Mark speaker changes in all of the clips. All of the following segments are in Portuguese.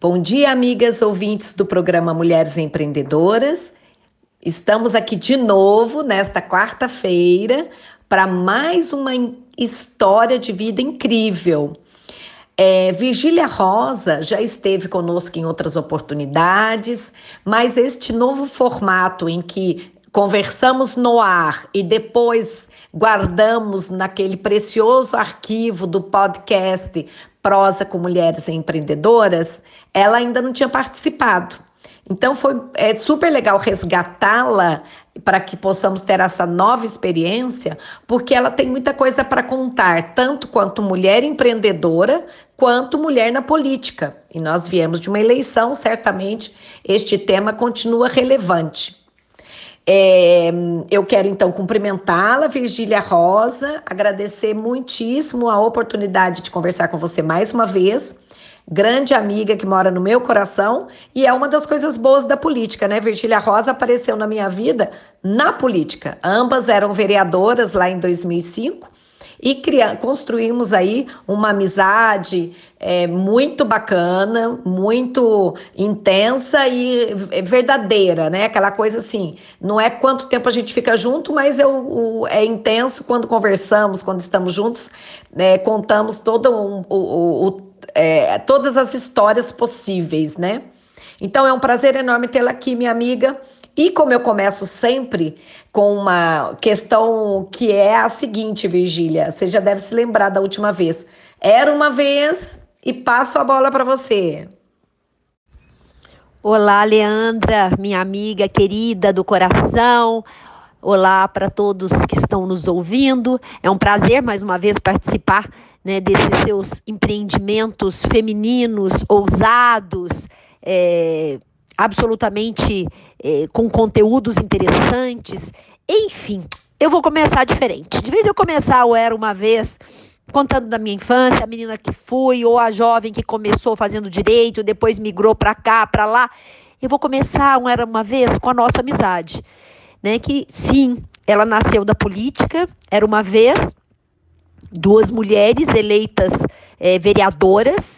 Speaker 1: Bom dia, amigas ouvintes do programa Mulheres Empreendedoras. Estamos aqui de novo nesta quarta-feira para mais uma história de vida incrível. É, Virgília Rosa já esteve conosco em outras oportunidades, mas este novo formato em que conversamos no ar e depois guardamos naquele precioso arquivo do podcast Prosa com Mulheres Empreendedoras, ela ainda não tinha participado. Então foi é super legal resgatá-la para que possamos ter essa nova experiência, porque ela tem muita coisa para contar, tanto quanto mulher empreendedora, quanto mulher na política. E nós viemos de uma eleição, certamente este tema continua relevante. É, eu quero então cumprimentá-la, Virgília Rosa, agradecer muitíssimo a oportunidade de conversar com você mais uma vez grande amiga que mora no meu coração e é uma das coisas boas da política, né? Virgília Rosa apareceu na minha vida na política. Ambas eram vereadoras lá em 2005 e criamos, construímos aí uma amizade é, muito bacana, muito intensa e verdadeira, né? Aquela coisa assim, não é quanto tempo a gente fica junto, mas eu, o, é intenso quando conversamos, quando estamos juntos, é, contamos todo um, o, o é, todas as histórias possíveis, né? Então é um prazer enorme tê-la aqui, minha amiga. E como eu começo sempre com uma questão que é a seguinte, Virgília, você já deve se lembrar da última vez. Era uma vez e passo a bola para você.
Speaker 2: Olá, Leandra, minha amiga querida do coração. Olá para todos que estão nos ouvindo. É um prazer mais uma vez participar né, desses seus empreendimentos femininos, ousados, é, absolutamente é, com conteúdos interessantes. Enfim, eu vou começar diferente. De vez eu começar eu era uma vez contando da minha infância, a menina que fui, ou a jovem que começou fazendo direito, depois migrou para cá, para lá. Eu vou começar um era uma vez com a nossa amizade, né? Que sim, ela nasceu da política, era uma vez duas mulheres eleitas é, vereadoras.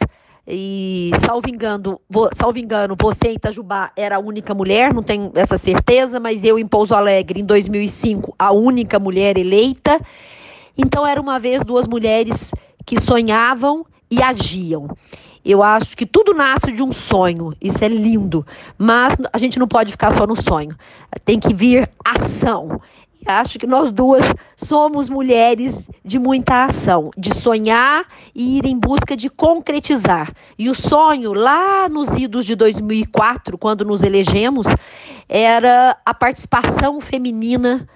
Speaker 2: E, salvo engano, vo, salvo engano, você em Itajubá era a única mulher, não tenho essa certeza, mas eu em Pouso Alegre, em 2005, a única mulher eleita. Então, era uma vez duas mulheres que sonhavam e agiam. Eu acho que tudo nasce de um sonho, isso é lindo, mas a gente não pode ficar só no sonho, tem que vir ação. Acho que nós duas somos mulheres de muita ação, de sonhar e ir em busca de concretizar. E o sonho, lá nos idos de 2004, quando nos elegemos, era a participação feminina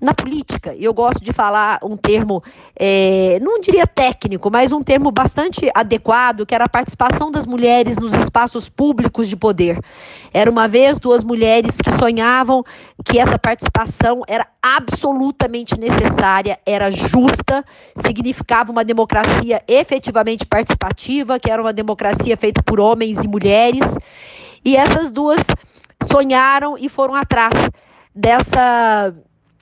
Speaker 2: na política. Eu gosto de falar um termo, é, não diria técnico, mas um termo bastante adequado, que era a participação das mulheres nos espaços públicos de poder. Era uma vez duas mulheres que sonhavam que essa participação era absolutamente necessária, era justa, significava uma democracia efetivamente participativa, que era uma democracia feita por homens e mulheres. E essas duas sonharam e foram atrás dessa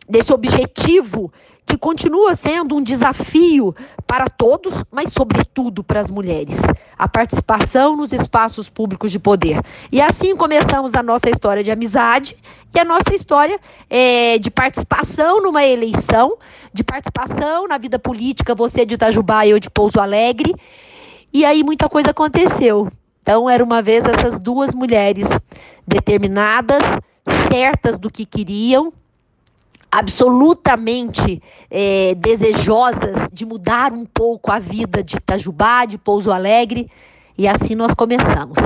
Speaker 2: desse objetivo que continua sendo um desafio para todos, mas sobretudo para as mulheres, a participação nos espaços públicos de poder. E assim começamos a nossa história de amizade e a nossa história é, de participação numa eleição, de participação na vida política, você de Itajubá e eu de Pouso Alegre. E aí muita coisa aconteceu. Então, era uma vez essas duas mulheres determinadas, certas do que queriam, absolutamente é, desejosas de mudar um pouco a vida de Itajubá, de Pouso Alegre, e assim nós começamos.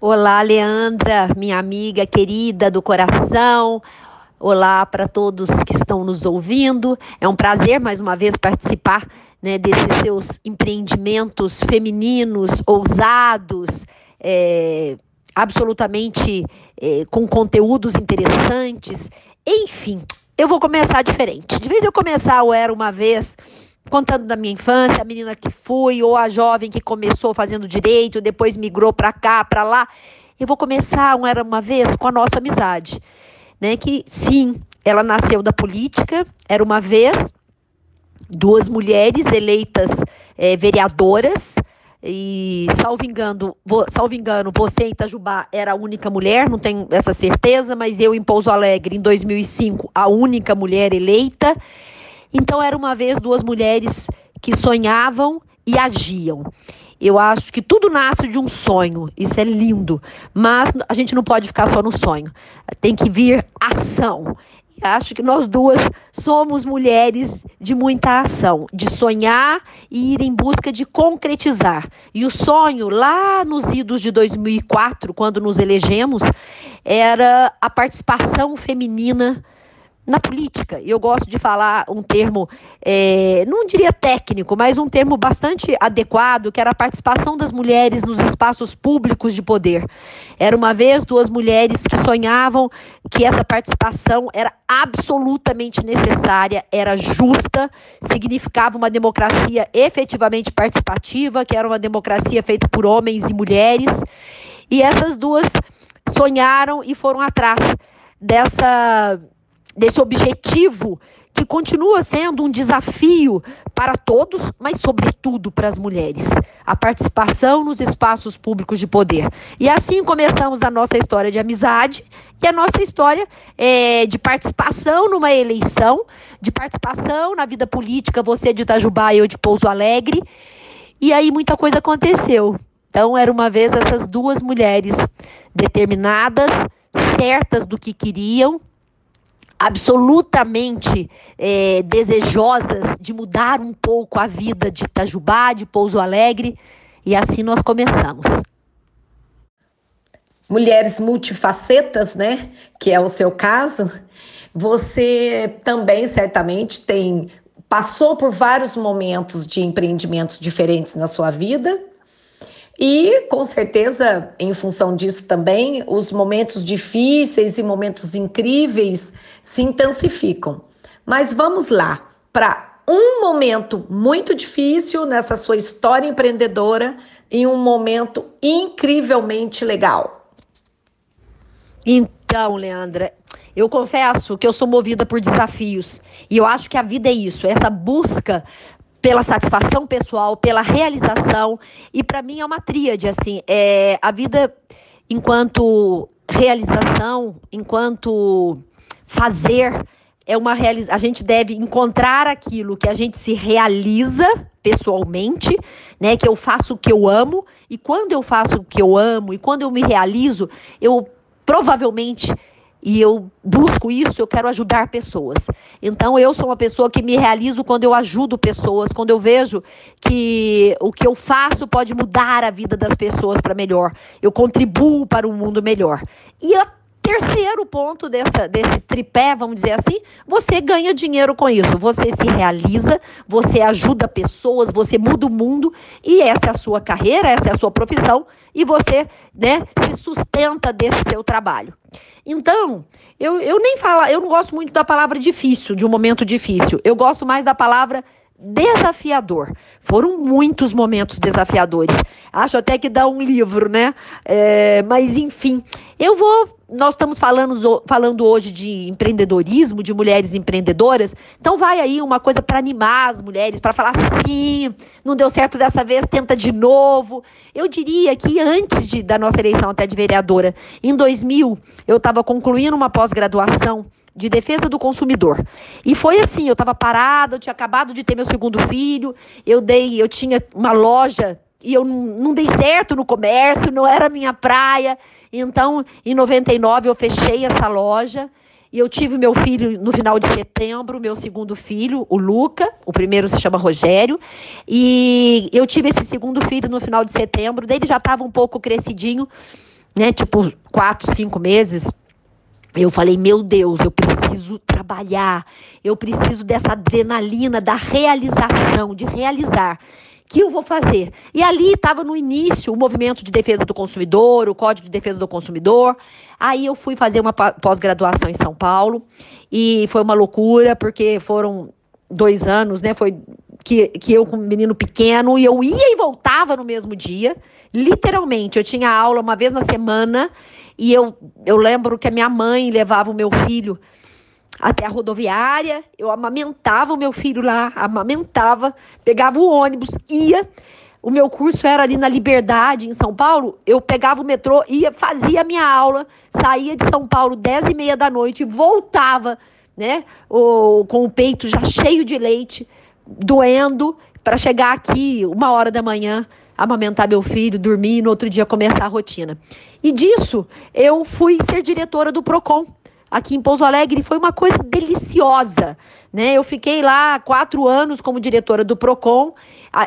Speaker 2: Olá, Leandra, minha amiga querida do coração. Olá para todos que estão nos ouvindo. É um prazer mais uma vez participar né, desses seus empreendimentos femininos, ousados, é, absolutamente eh, com conteúdos interessantes. Enfim, eu vou começar diferente. De vez eu começar, eu era uma vez contando da minha infância, a menina que fui, ou a jovem que começou fazendo direito, depois migrou para cá, para lá. Eu vou começar, um era uma vez, com a nossa amizade. Né? Que sim, ela nasceu da política, era uma vez duas mulheres eleitas é, vereadoras e salvo engano, salvo engano, você em Itajubá era a única mulher, não tenho essa certeza, mas eu em Pouso Alegre, em 2005, a única mulher eleita. Então era uma vez duas mulheres que sonhavam e agiam. Eu acho que tudo nasce de um sonho, isso é lindo, mas a gente não pode ficar só no sonho, tem que vir ação. Acho que nós duas somos mulheres de muita ação, de sonhar e ir em busca de concretizar. E o sonho, lá nos idos de 2004, quando nos elegemos, era a participação feminina na política. Eu gosto de falar um termo, é, não diria técnico, mas um termo bastante adequado, que era a participação das mulheres nos espaços públicos de poder. Era uma vez duas mulheres que sonhavam que essa participação era absolutamente necessária, era justa, significava uma democracia efetivamente participativa, que era uma democracia feita por homens e mulheres. E essas duas sonharam e foram atrás dessa desse objetivo que continua sendo um desafio para todos, mas sobretudo para as mulheres, a participação nos espaços públicos de poder. E assim começamos a nossa história de amizade e a nossa história é, de participação numa eleição, de participação na vida política, você de Itajubá e eu de Pouso Alegre. E aí muita coisa aconteceu. Então, era uma vez essas duas mulheres determinadas, certas do que queriam, absolutamente é, desejosas de mudar um pouco a vida de Itajubá, de Pouso Alegre, e assim nós começamos.
Speaker 1: Mulheres multifacetas, né? Que é o seu caso. Você também certamente tem passou por vários momentos de empreendimentos diferentes na sua vida e, com certeza, em função disso também, os momentos difíceis e momentos incríveis se intensificam. Mas vamos lá para um momento muito difícil nessa sua história empreendedora e um momento incrivelmente legal.
Speaker 2: Então, Leandra, eu confesso que eu sou movida por desafios. E eu acho que a vida é isso, é essa busca pela satisfação pessoal, pela realização. E para mim é uma tríade, assim, é a vida enquanto realização, enquanto fazer, é uma realiza a gente deve encontrar aquilo que a gente se realiza pessoalmente, né, que eu faço o que eu amo, e quando eu faço o que eu amo e quando eu me realizo, eu provavelmente e eu busco isso, eu quero ajudar pessoas. Então eu sou uma pessoa que me realizo quando eu ajudo pessoas, quando eu vejo que o que eu faço pode mudar a vida das pessoas para melhor. Eu contribuo para um mundo melhor. E a Terceiro ponto dessa, desse tripé, vamos dizer assim, você ganha dinheiro com isso. Você se realiza, você ajuda pessoas, você muda o mundo e essa é a sua carreira, essa é a sua profissão e você né, se sustenta desse seu trabalho. Então, eu, eu nem falo, eu não gosto muito da palavra difícil, de um momento difícil. Eu gosto mais da palavra desafiador. Foram muitos momentos desafiadores. Acho até que dá um livro, né? É, mas, enfim, eu vou. Nós estamos falando, falando hoje de empreendedorismo, de mulheres empreendedoras. Então, vai aí uma coisa para animar as mulheres, para falar assim: não deu certo dessa vez, tenta de novo. Eu diria que antes de, da nossa eleição até de vereadora, em 2000, eu estava concluindo uma pós-graduação de defesa do consumidor. E foi assim, eu estava parada, eu tinha acabado de ter meu segundo filho, eu dei, eu tinha uma loja e eu não, não dei certo no comércio, não era minha praia. Então, em 99 eu fechei essa loja e eu tive meu filho no final de setembro, meu segundo filho, o Luca, o primeiro se chama Rogério, e eu tive esse segundo filho no final de setembro, dele já estava um pouco crescidinho, né, tipo quatro, cinco meses, eu falei, meu Deus, eu preciso trabalhar, eu preciso dessa adrenalina, da realização, de realizar. Que eu vou fazer? E ali estava no início o movimento de defesa do consumidor, o Código de Defesa do Consumidor. Aí eu fui fazer uma pós-graduação em São Paulo e foi uma loucura, porque foram dois anos, né? Foi que, que eu com um menino pequeno e eu ia e voltava no mesmo dia. Literalmente, eu tinha aula uma vez na semana e eu, eu lembro que a minha mãe levava o meu filho até a rodoviária, eu amamentava o meu filho lá, amamentava, pegava o ônibus, ia. o meu curso era ali na Liberdade, em São Paulo, eu pegava o metrô, ia, fazia a minha aula, saía de São Paulo 10 e meia da noite, voltava, né, o, com o peito já cheio de leite, doendo, para chegar aqui uma hora da manhã, amamentar meu filho, dormir e no outro dia começar a rotina. E disso, eu fui ser diretora do PROCON aqui em Pouso Alegre, foi uma coisa deliciosa. Né? Eu fiquei lá quatro anos como diretora do PROCON.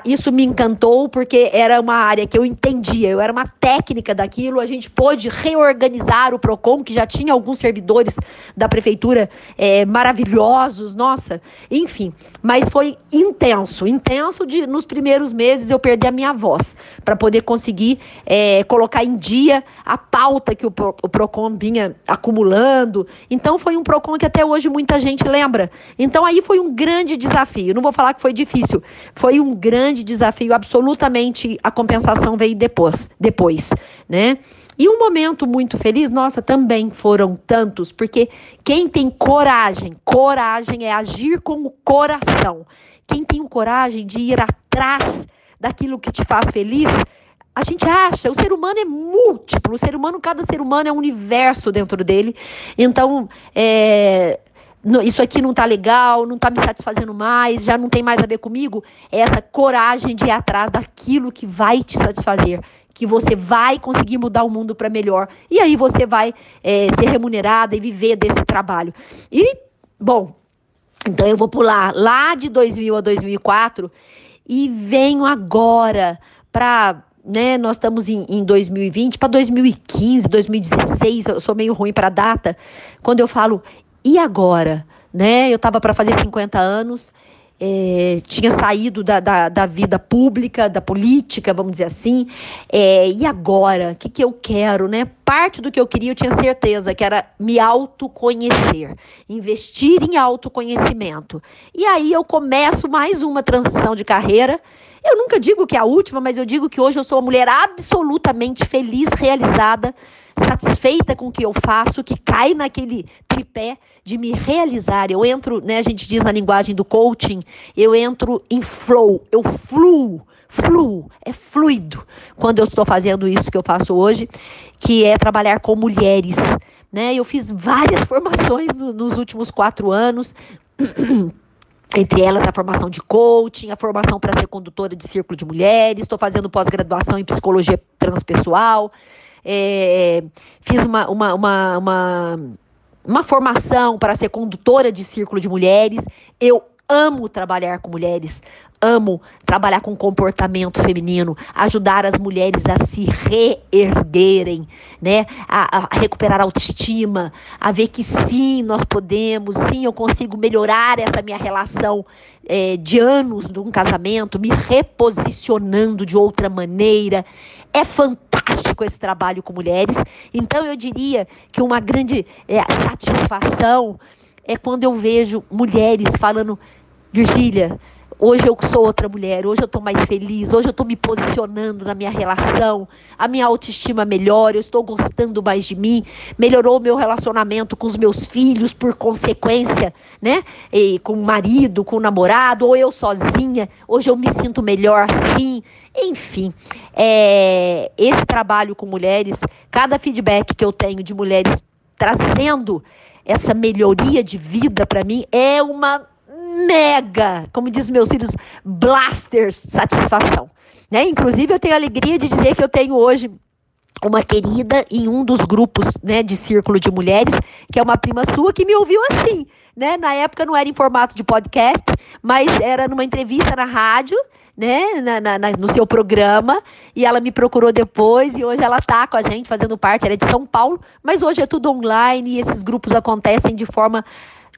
Speaker 2: Isso me encantou porque era uma área que eu entendia, eu era uma técnica daquilo. A gente pôde reorganizar o PROCON, que já tinha alguns servidores da prefeitura é, maravilhosos, nossa, enfim. Mas foi intenso, intenso de nos primeiros meses eu perder a minha voz para poder conseguir é, colocar em dia a pauta que o, o PROCON vinha acumulando. Então foi um PROCON que até hoje muita gente lembra. Então então aí foi um grande desafio. Não vou falar que foi difícil, foi um grande desafio. Absolutamente a compensação veio depois, depois, né? E um momento muito feliz, nossa, também foram tantos, porque quem tem coragem, coragem é agir com o coração. Quem tem coragem de ir atrás daquilo que te faz feliz, a gente acha, o ser humano é múltiplo, o ser humano, cada ser humano é um universo dentro dele. Então, é, isso aqui não está legal, não está me satisfazendo mais, já não tem mais a ver comigo, é essa coragem de ir atrás daquilo que vai te satisfazer, que você vai conseguir mudar o mundo para melhor. E aí você vai é, ser remunerada e viver desse trabalho. E, bom, então eu vou pular lá de 2000 a 2004 e venho agora para né, nós estamos em, em 2020, para 2015, 2016, eu sou meio ruim para data, quando eu falo e agora? Né? Eu estava para fazer 50 anos, é, tinha saído da, da, da, vida pública, da política, vamos dizer assim. É, e agora? O que, que eu quero? Né? Parte do que eu queria, eu tinha certeza, que era me autoconhecer, investir em autoconhecimento. E aí eu começo mais uma transição de carreira. Eu nunca digo que é a última, mas eu digo que hoje eu sou uma mulher absolutamente feliz, realizada satisfeita com o que eu faço, que cai naquele tripé de me realizar. Eu entro, né, a gente diz na linguagem do coaching, eu entro em flow, eu fluo, fluo, é fluido quando eu estou fazendo isso que eu faço hoje, que é trabalhar com mulheres. Né? Eu fiz várias formações no, nos últimos quatro anos. entre elas a formação de coaching, a formação para ser condutora de círculo de mulheres, estou fazendo pós-graduação em psicologia transpessoal, é, fiz uma, uma, uma, uma, uma formação para ser condutora de círculo de mulheres. Eu amo trabalhar com mulheres, amo trabalhar com comportamento feminino, ajudar as mulheres a se reerguerem, né? A, a, recuperar a autoestima, a ver que sim, nós podemos, sim, eu consigo melhorar essa minha relação é, de anos de um casamento, me reposicionando de outra maneira. É fantástico esse trabalho com mulheres. Então eu diria que uma grande é, satisfação é quando eu vejo mulheres falando, Virgília, Hoje eu sou outra mulher, hoje eu estou mais feliz, hoje eu estou me posicionando na minha relação, a minha autoestima melhora, eu estou gostando mais de mim, melhorou o meu relacionamento com os meus filhos por consequência, né? E com o marido, com o namorado, ou eu sozinha, hoje eu me sinto melhor assim. Enfim, é, esse trabalho com mulheres, cada feedback que eu tenho de mulheres trazendo essa melhoria de vida para mim é uma mega, como diz meus filhos, blaster satisfação. Né? Inclusive, eu tenho a alegria de dizer que eu tenho hoje uma querida em um dos grupos né, de círculo de mulheres, que é uma prima sua, que me ouviu assim. Né? Na época não era em formato de podcast, mas era numa entrevista na rádio, né, na, na, no seu programa, e ela me procurou depois, e hoje ela está com a gente, fazendo parte, ela é de São Paulo, mas hoje é tudo online, e esses grupos acontecem de forma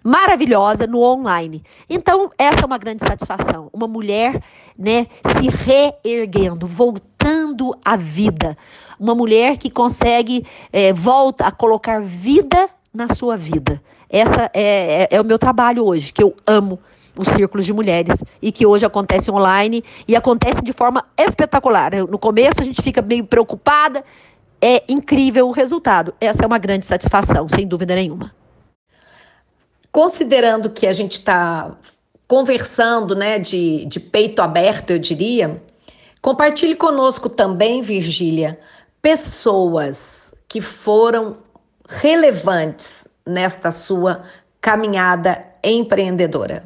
Speaker 2: maravilhosa no online. Então, essa é uma grande satisfação. Uma mulher, né, se reerguendo, voltando à vida. Uma mulher que consegue, é, volta a colocar vida na sua vida. Essa é, é, é o meu trabalho hoje, que eu amo os círculos de mulheres e que hoje acontece online e acontece de forma espetacular. No começo a gente fica meio preocupada, é incrível o resultado. Essa é uma grande satisfação, sem dúvida nenhuma.
Speaker 1: Considerando que a gente está conversando, né, de, de peito aberto, eu diria, Compartilhe conosco também, Virgília, pessoas que foram relevantes nesta sua caminhada empreendedora.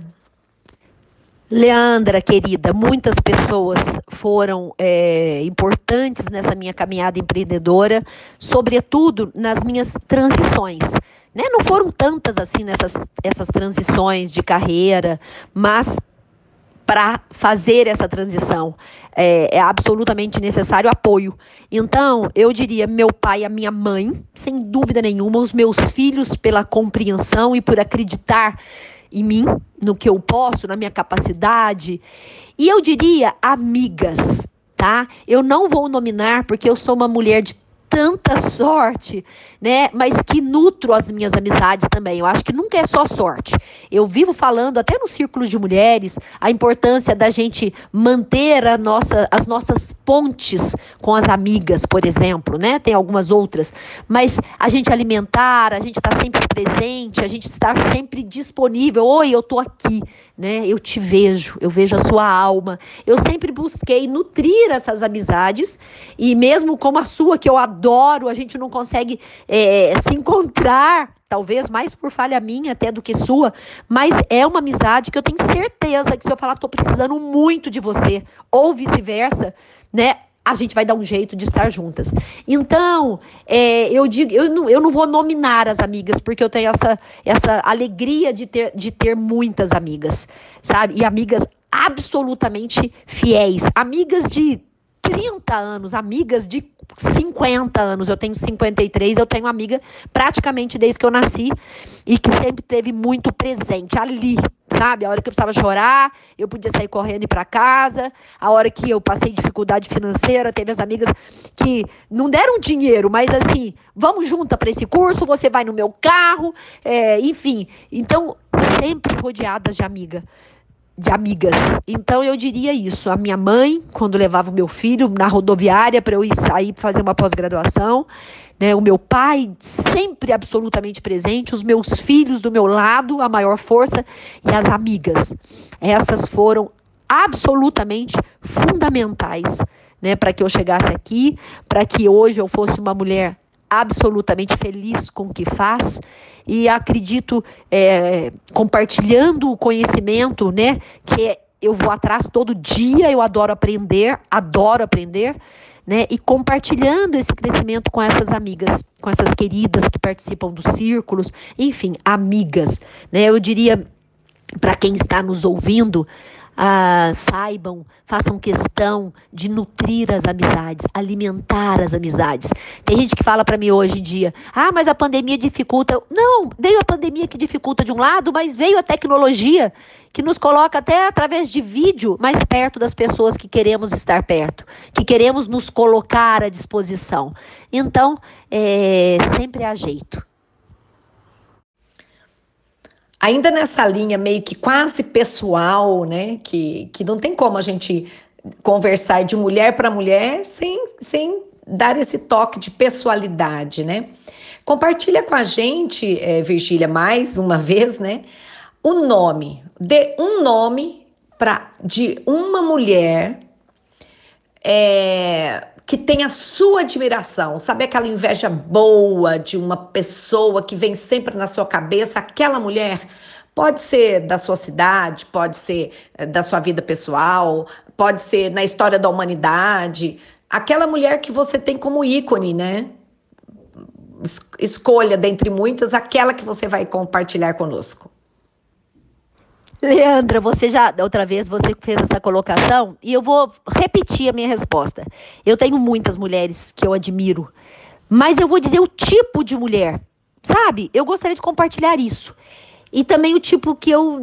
Speaker 2: Leandra, querida, muitas pessoas foram é, importantes nessa minha caminhada empreendedora, sobretudo nas minhas transições. Né? Não foram tantas assim nessas essas transições de carreira, mas para fazer essa transição. É, é, absolutamente necessário apoio. Então, eu diria meu pai e a minha mãe, sem dúvida nenhuma, os meus filhos pela compreensão e por acreditar em mim, no que eu posso, na minha capacidade. E eu diria amigas, tá? Eu não vou nominar porque eu sou uma mulher de tanta sorte, né? Mas que nutro as minhas amizades também. Eu acho que nunca é só sorte. Eu vivo falando, até no círculo de mulheres, a importância da gente manter a nossa, as nossas pontes com as amigas, por exemplo, né? Tem algumas outras. Mas a gente alimentar, a gente estar tá sempre presente, a gente estar sempre disponível. Oi, eu tô aqui, né? Eu te vejo, eu vejo a sua alma. Eu sempre busquei nutrir essas amizades e mesmo como a sua, que eu adoro adoro, a gente não consegue é, se encontrar, talvez mais por falha minha até do que sua, mas é uma amizade que eu tenho certeza que se eu falar, estou precisando muito de você, ou vice-versa, né? a gente vai dar um jeito de estar juntas. Então, é, eu digo, eu não, eu não vou nominar as amigas, porque eu tenho essa, essa alegria de ter, de ter muitas amigas, sabe? E amigas absolutamente fiéis, amigas de 30 anos, amigas de 50 anos. Eu tenho 53, eu tenho amiga praticamente desde que eu nasci e que sempre teve muito presente ali, sabe? A hora que eu precisava chorar, eu podia sair correndo e ir para casa. A hora que eu passei dificuldade financeira, teve as amigas que não deram dinheiro, mas assim, vamos juntas para esse curso, você vai no meu carro, é, enfim. Então, sempre rodeadas de amiga de amigas. Então eu diria isso. A minha mãe, quando levava o meu filho na rodoviária para eu ir sair fazer uma pós-graduação, né? O meu pai sempre absolutamente presente, os meus filhos do meu lado, a maior força e as amigas. Essas foram absolutamente fundamentais, né, para que eu chegasse aqui, para que hoje eu fosse uma mulher absolutamente feliz com o que faz e acredito é, compartilhando o conhecimento, né? Que eu vou atrás todo dia, eu adoro aprender, adoro aprender, né? E compartilhando esse crescimento com essas amigas, com essas queridas que participam dos círculos, enfim, amigas, né? Eu diria para quem está nos ouvindo, ah, saibam, façam questão de nutrir as amizades, alimentar as amizades. Tem gente que fala para mim hoje em dia: ah, mas a pandemia dificulta. Não, veio a pandemia que dificulta de um lado, mas veio a tecnologia que nos coloca até através de vídeo mais perto das pessoas que queremos estar perto, que queremos nos colocar à disposição. Então, é, sempre há jeito.
Speaker 1: Ainda nessa linha meio que quase pessoal, né? Que, que não tem como a gente conversar de mulher para mulher sem, sem dar esse toque de pessoalidade, né? Compartilha com a gente, é, Virgília, mais uma vez, né? O nome. Dê um nome pra, de uma mulher é, que tem a sua admiração, sabe aquela inveja boa de uma pessoa que vem sempre na sua cabeça, aquela mulher pode ser da sua cidade, pode ser eh, da sua vida pessoal, pode ser na história da humanidade, aquela mulher que você tem como ícone, né? Escolha dentre muitas aquela que você vai compartilhar conosco.
Speaker 2: Leandra, você já, outra vez, você fez essa colocação e eu vou repetir a minha resposta. Eu tenho muitas mulheres que eu admiro, mas eu vou dizer o tipo de mulher, sabe? Eu gostaria de compartilhar isso. E também o tipo que eu.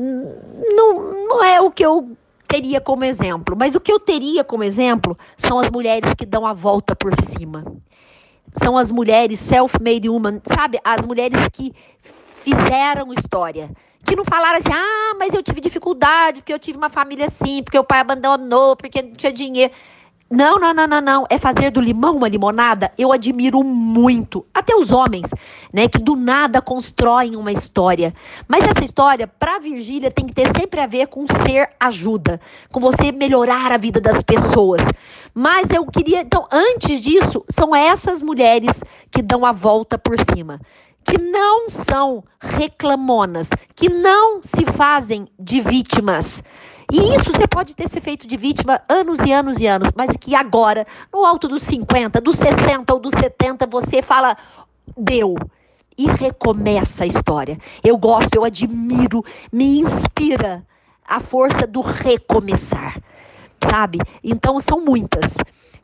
Speaker 2: Não, não é o que eu teria como exemplo, mas o que eu teria como exemplo são as mulheres que dão a volta por cima. São as mulheres self-made woman, sabe? As mulheres que fizeram história que não falaram assim, ah, mas eu tive dificuldade, porque eu tive uma família assim, porque o pai abandonou, porque não tinha dinheiro. não, não, não, não, não. É fazer do limão uma limonada. Eu admiro muito. Até os homens, né? Que do nada constroem uma história. Mas essa história, para Virgília, tem que ter sempre a ver com ser ajuda, com você melhorar a vida das pessoas. Mas eu queria. Então, antes disso, são essas mulheres que dão a volta por cima que não são reclamonas, que não se fazem de vítimas. E isso você pode ter se feito de vítima anos e anos e anos, mas que agora, no alto dos 50, dos 60 ou dos 70, você fala, deu. E recomeça a história. Eu gosto, eu admiro, me inspira a força do recomeçar, sabe? Então são muitas.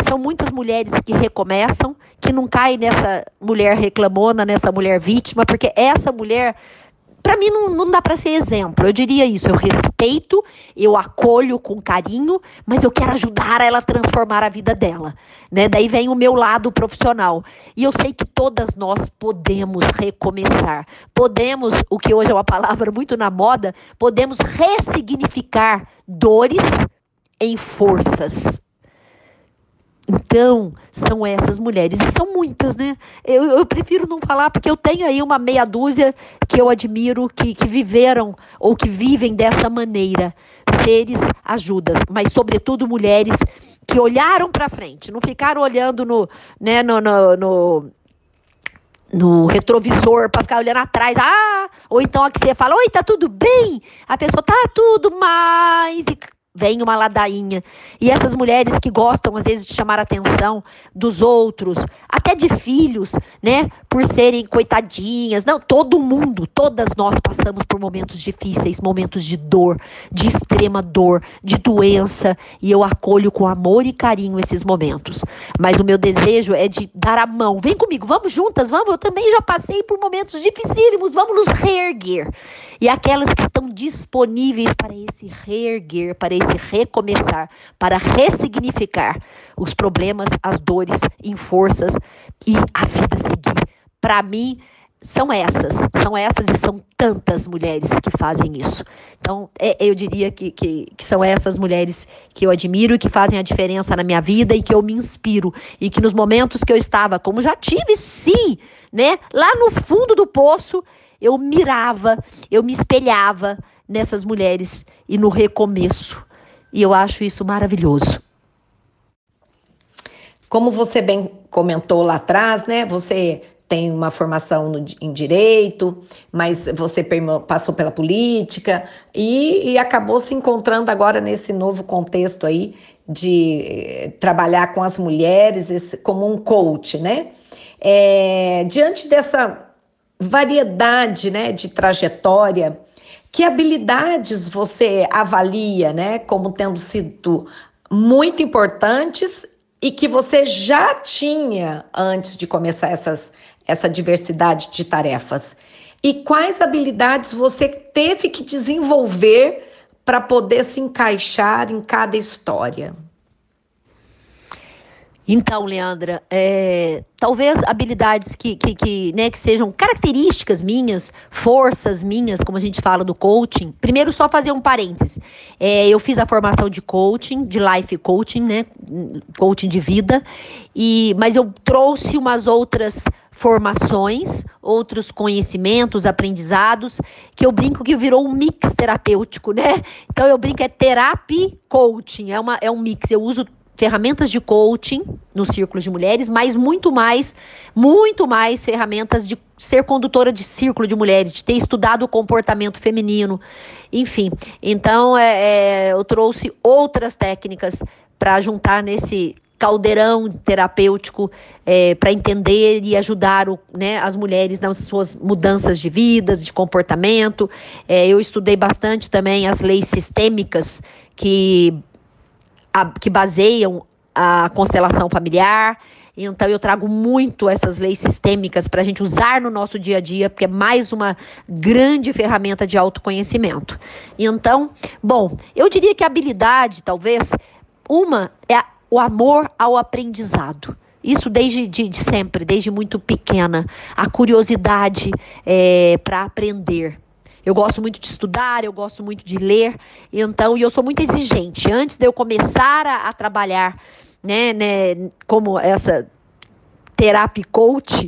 Speaker 2: São muitas mulheres que recomeçam, que não caem nessa mulher reclamona, nessa mulher vítima, porque essa mulher para mim não, não dá para ser exemplo. Eu diria isso. Eu respeito, eu acolho com carinho, mas eu quero ajudar ela a transformar a vida dela. Né? Daí vem o meu lado profissional. E eu sei que todas nós podemos recomeçar. Podemos, o que hoje é uma palavra muito na moda, podemos ressignificar dores em forças. Então, são essas mulheres, e são muitas, né? Eu, eu, prefiro não falar, porque eu tenho aí uma meia dúzia que eu admiro, que, que viveram ou que vivem dessa maneira. Seres ajudas, mas, sobretudo, mulheres que olharam para frente, não ficaram olhando no, né, no, no, no no retrovisor para ficar olhando atrás. Ah, ou então a que você fala: "Oi, tá tudo bem?". A pessoa tá tudo mais e vem uma ladainha. E essas mulheres que gostam, às vezes, de chamar a atenção dos outros, até de filhos, né? Por serem coitadinhas. Não, todo mundo, todas nós passamos por momentos difíceis, momentos de dor, de extrema dor, de doença. E eu acolho com amor e carinho esses momentos. Mas o meu desejo é de dar a mão. Vem comigo, vamos juntas, vamos. Eu também já passei por momentos dificílimos, vamos nos reerguer. E aquelas que estão disponíveis para esse reerguer, para esse recomeçar, para ressignificar os problemas, as dores em forças e a vida seguir. Para mim, são essas, são essas e são tantas mulheres que fazem isso. Então, é, eu diria que, que, que, são essas mulheres que eu admiro e que fazem a diferença na minha vida e que eu me inspiro. E que nos momentos que eu estava, como já tive sim, né, lá no fundo do poço, eu mirava, eu me espelhava nessas mulheres e no recomeço. E eu acho isso maravilhoso.
Speaker 1: Como você bem comentou lá atrás, né? Você tem uma formação no, em direito, mas você passou pela política e, e, acabou se encontrando agora nesse novo contexto aí de eh, trabalhar com as mulheres esse, como um coach, né? É, diante dessa variedade né, de trajetória, que habilidades você avalia né, como tendo sido muito importantes e que você já tinha antes de começar essas, essa diversidade de tarefas? E quais habilidades você teve que desenvolver para poder se encaixar em cada história?
Speaker 2: Então, Leandra, é, talvez habilidades que, que, que, né, que sejam características minhas, forças minhas, como a gente fala do coaching. Primeiro, só fazer um parênteses. É, eu fiz a formação de coaching, de life coaching, né, coaching de vida, e, mas eu trouxe umas outras formações, outros conhecimentos, aprendizados, que eu brinco que virou um mix terapêutico, né? Então eu brinco é terapia coaching, é, uma, é um mix. Eu uso ferramentas de coaching no círculo de mulheres, mas muito mais, muito mais ferramentas de ser condutora de círculo de mulheres, de ter estudado o comportamento feminino, enfim. Então, é, é, eu trouxe outras técnicas para juntar nesse caldeirão terapêutico é, para entender e ajudar o, né, as mulheres nas suas mudanças de vidas, de comportamento. É, eu estudei bastante também as leis sistêmicas que a, que baseiam a constelação familiar. Então, eu trago muito essas leis sistêmicas para a gente usar no nosso dia a dia, porque é mais uma grande ferramenta de autoconhecimento. Então, bom, eu diria que a habilidade, talvez, uma é o amor ao aprendizado. Isso desde de, de sempre, desde muito pequena. A curiosidade é, para aprender. Eu gosto muito de estudar, eu gosto muito de ler, então, e eu sou muito exigente. Antes de eu começar a, a trabalhar né, né, como essa terapia coach,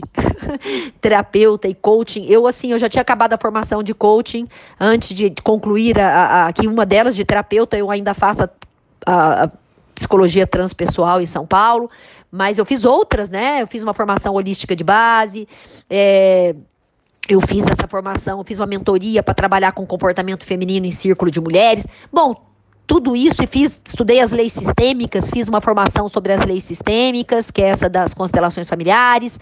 Speaker 2: terapeuta e coaching. Eu, assim, eu já tinha acabado a formação de coaching antes de concluir a, a, uma delas de terapeuta, eu ainda faço a, a psicologia transpessoal em São Paulo, mas eu fiz outras, né? Eu fiz uma formação holística de base, é, eu fiz essa formação, eu fiz uma mentoria para trabalhar com comportamento feminino em círculo de mulheres. Bom, tudo isso e fiz, estudei as leis sistêmicas, fiz uma formação sobre as leis sistêmicas, que é essa das constelações familiares.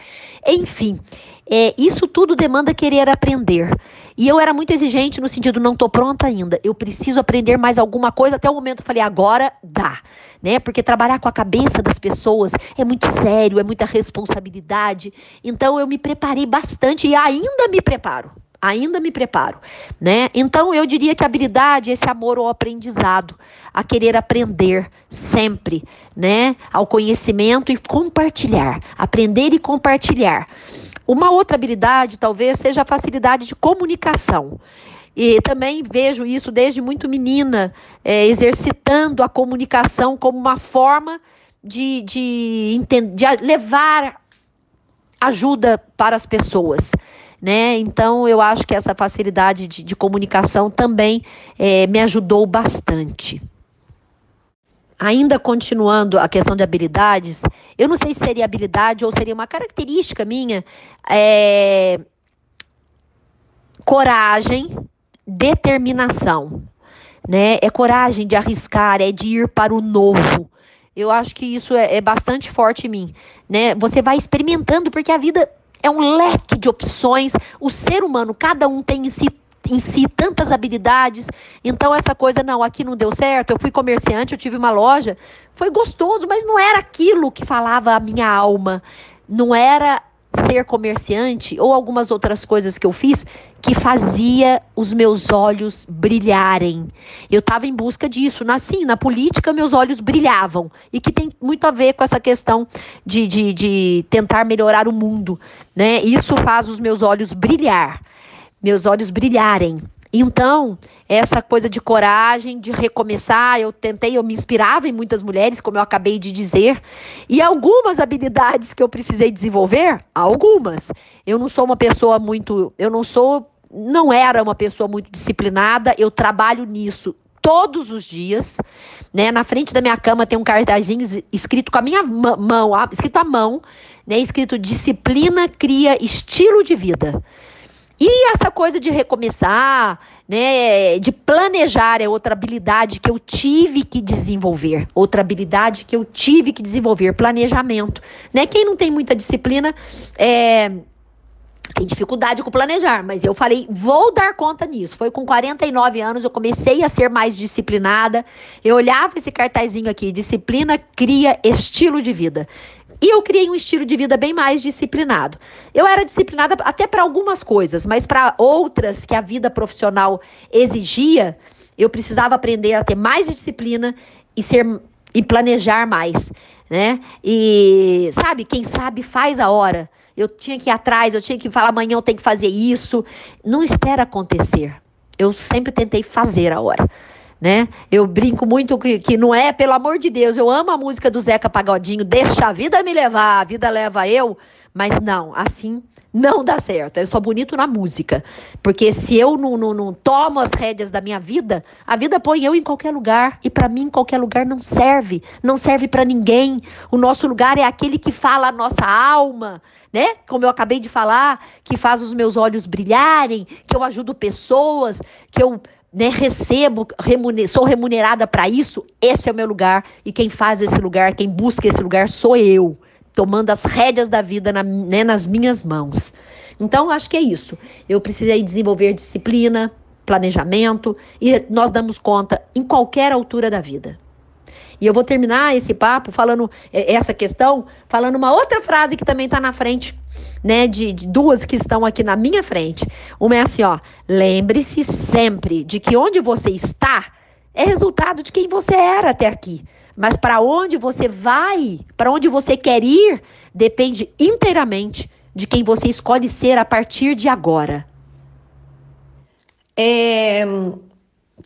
Speaker 2: Enfim, é, isso tudo demanda querer aprender. E eu era muito exigente no sentido, não estou pronta ainda, eu preciso aprender mais alguma coisa. Até o momento eu falei, agora dá. Né? Porque trabalhar com a cabeça das pessoas é muito sério, é muita responsabilidade. Então eu me preparei bastante e ainda me preparo ainda me preparo, né? Então eu diria que habilidade é esse amor ao aprendizado, a querer aprender sempre, né? Ao conhecimento e compartilhar, aprender e compartilhar. Uma outra habilidade talvez seja a facilidade de comunicação. E também vejo isso desde muito menina, é, exercitando a comunicação como uma forma de, de, de levar ajuda para as pessoas né? Então eu acho que essa facilidade de, de comunicação também é, me ajudou bastante. Ainda continuando a questão de habilidades, eu não sei se seria habilidade ou seria uma característica minha, é, coragem, determinação, né? É coragem de arriscar, é de ir para o novo. Eu acho que isso é, é bastante forte em mim, né? Você vai experimentando porque a vida é um leque de opções. O ser humano, cada um tem em si em si tantas habilidades. Então, essa coisa, não, aqui não deu certo. Eu fui comerciante, eu tive uma loja. Foi gostoso, mas não era aquilo que falava a minha alma. Não era ser comerciante ou algumas outras coisas que eu fiz que fazia os meus olhos brilharem. Eu estava em busca disso. Na, sim, na política, meus olhos brilhavam. E que tem muito a ver com essa questão de, de, de tentar melhorar o mundo. Né? Isso faz os meus olhos brilhar. Meus olhos brilharem. Então, essa coisa de coragem, de recomeçar, eu tentei, eu me inspirava em muitas mulheres, como eu acabei de dizer, e algumas habilidades que eu precisei desenvolver, algumas. Eu não sou uma pessoa muito, eu não sou, não era uma pessoa muito disciplinada, eu trabalho nisso todos os dias, né? Na frente da minha cama tem um cartazinho escrito com a minha mão, escrito à mão, né? Escrito disciplina cria estilo de vida. E essa coisa de recomeçar, né, de planejar é outra habilidade que eu tive que desenvolver, outra habilidade que eu tive que desenvolver, planejamento, né? Quem não tem muita disciplina é, tem dificuldade com planejar, mas eu falei, vou dar conta nisso. Foi com 49 anos eu comecei a ser mais disciplinada. Eu olhava esse cartazinho aqui, disciplina cria estilo de vida. E eu criei um estilo de vida bem mais disciplinado. Eu era disciplinada até para algumas coisas, mas para outras que a vida profissional exigia, eu precisava aprender a ter mais disciplina e ser e planejar mais, né? E sabe, quem sabe faz a hora. Eu tinha que ir atrás, eu tinha que falar amanhã eu tenho que fazer isso. Não espera acontecer. Eu sempre tentei fazer a hora né? Eu brinco muito que, que não é, pelo amor de Deus, eu amo a música do Zeca Pagodinho, deixa a vida me levar, a vida leva eu, mas não, assim não dá certo. É só bonito na música. Porque se eu não, não, não tomo as rédeas da minha vida, a vida põe eu em qualquer lugar. E para mim, qualquer lugar não serve. Não serve para ninguém. O nosso lugar é aquele que fala a nossa alma, né? Como eu acabei de falar, que faz os meus olhos brilharem, que eu ajudo pessoas, que eu né, recebo, remuner, sou remunerada para isso, esse é o meu lugar. E quem faz esse lugar, quem busca esse lugar sou eu, tomando as rédeas da vida na, né, nas minhas mãos. Então, acho que é isso. Eu precisei desenvolver disciplina, planejamento, e nós damos conta em qualquer altura da vida. E eu vou terminar esse papo falando é, essa questão, falando uma outra frase que também está na frente, né? De, de, duas que estão aqui na minha frente. Uma é assim, ó. Lembre-se sempre de que onde você está é resultado de quem você era até aqui. Mas para onde você vai, para onde você quer ir, depende inteiramente de quem você escolhe ser a partir de agora.
Speaker 1: É,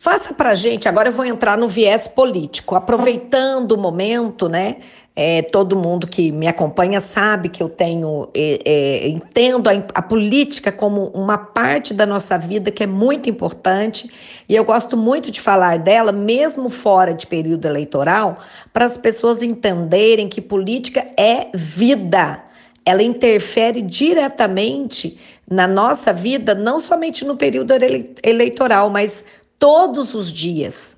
Speaker 1: Faça para gente, agora eu vou entrar no viés político, aproveitando o momento, né? É, todo mundo que me acompanha sabe que eu tenho, é, é, entendo a, a, política como uma parte da nossa vida que é muito importante e eu gosto muito de falar dela, mesmo fora de período eleitoral, para as pessoas entenderem que política é vida. Ela interfere diretamente na nossa vida, não somente no período eleitoral, mas todos os dias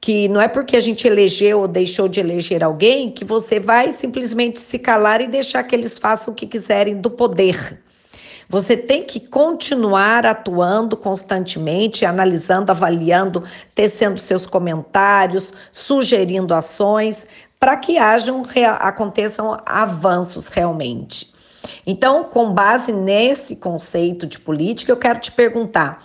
Speaker 1: que não é porque a gente elegeu ou deixou de eleger alguém que você vai simplesmente se calar e deixar que eles façam o que quiserem do poder. Você tem que continuar atuando constantemente, analisando, avaliando, tecendo seus comentários, sugerindo ações para que hajam, aconteçam avanços realmente. Então, com base nesse conceito de política, eu quero te perguntar: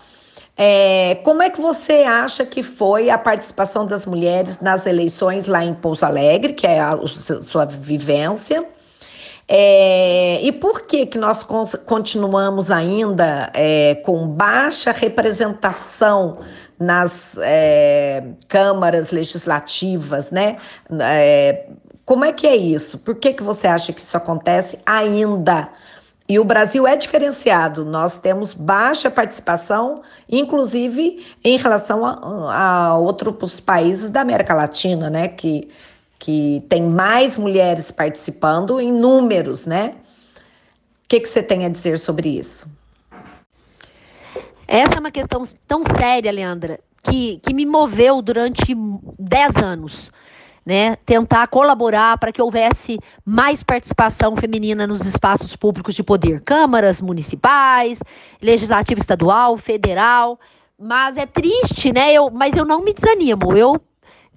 Speaker 1: é, como é que você acha que foi a participação das mulheres nas eleições lá em Pouso Alegre, que é a, a sua vivência? É, e por que, que nós continuamos ainda é, com baixa representação nas é, câmaras legislativas, né? É, como é que é isso? Por que, que você acha que isso acontece ainda? E o Brasil é diferenciado, nós temos baixa participação, inclusive em relação a, a outros países da América Latina, né? Que, que tem mais mulheres participando em números, né? O que, que você tem a dizer sobre isso?
Speaker 2: Essa é uma questão tão séria, Leandra, que, que me moveu durante 10 anos né, tentar colaborar para que houvesse mais participação feminina nos espaços públicos de poder, câmaras municipais, legislativo estadual, federal. Mas é triste, né? Eu, mas eu não me desanimo. Eu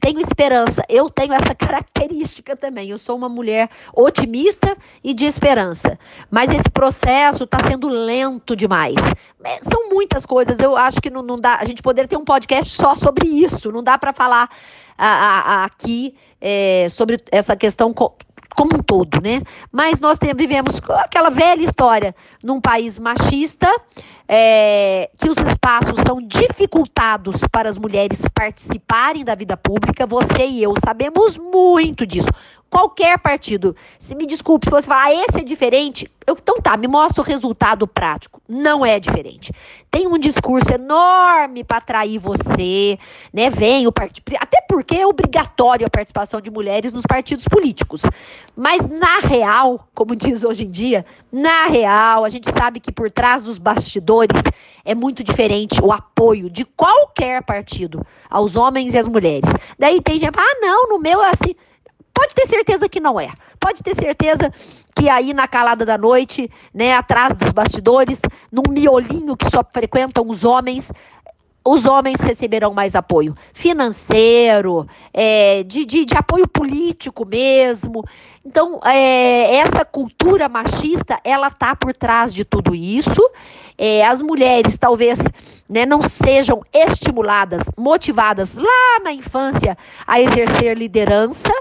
Speaker 2: tenho esperança. Eu tenho essa característica também. Eu sou uma mulher otimista e de esperança. Mas esse processo está sendo lento demais. É, são muitas coisas. Eu acho que não, não dá. A gente poderia ter um podcast só sobre isso. Não dá para falar a, a, aqui é, sobre essa questão como um todo, né? Mas nós vivemos aquela velha história num país machista, é, que os espaços são dificultados para as mulheres participarem da vida pública. Você e eu sabemos muito disso qualquer partido. Se me desculpe, se você falar, ah, esse é diferente, eu, então tá, me mostra o resultado prático. Não é diferente. Tem um discurso enorme para atrair você, né? Vem o partido. Até porque é obrigatório a participação de mulheres nos partidos políticos. Mas na real, como diz hoje em dia, na real, a gente sabe que por trás dos bastidores é muito diferente o apoio de qualquer partido aos homens e às mulheres. Daí tem gente ah, não, no meu é assim. Pode ter certeza que não é. Pode ter certeza que aí na calada da noite, né, atrás dos bastidores, num miolinho que só frequentam os homens, os homens receberão mais apoio financeiro, é, de, de, de, apoio político mesmo. Então, é, essa cultura machista, ela tá por trás de tudo isso. É, as mulheres talvez né, não sejam estimuladas, motivadas lá na infância a exercer liderança.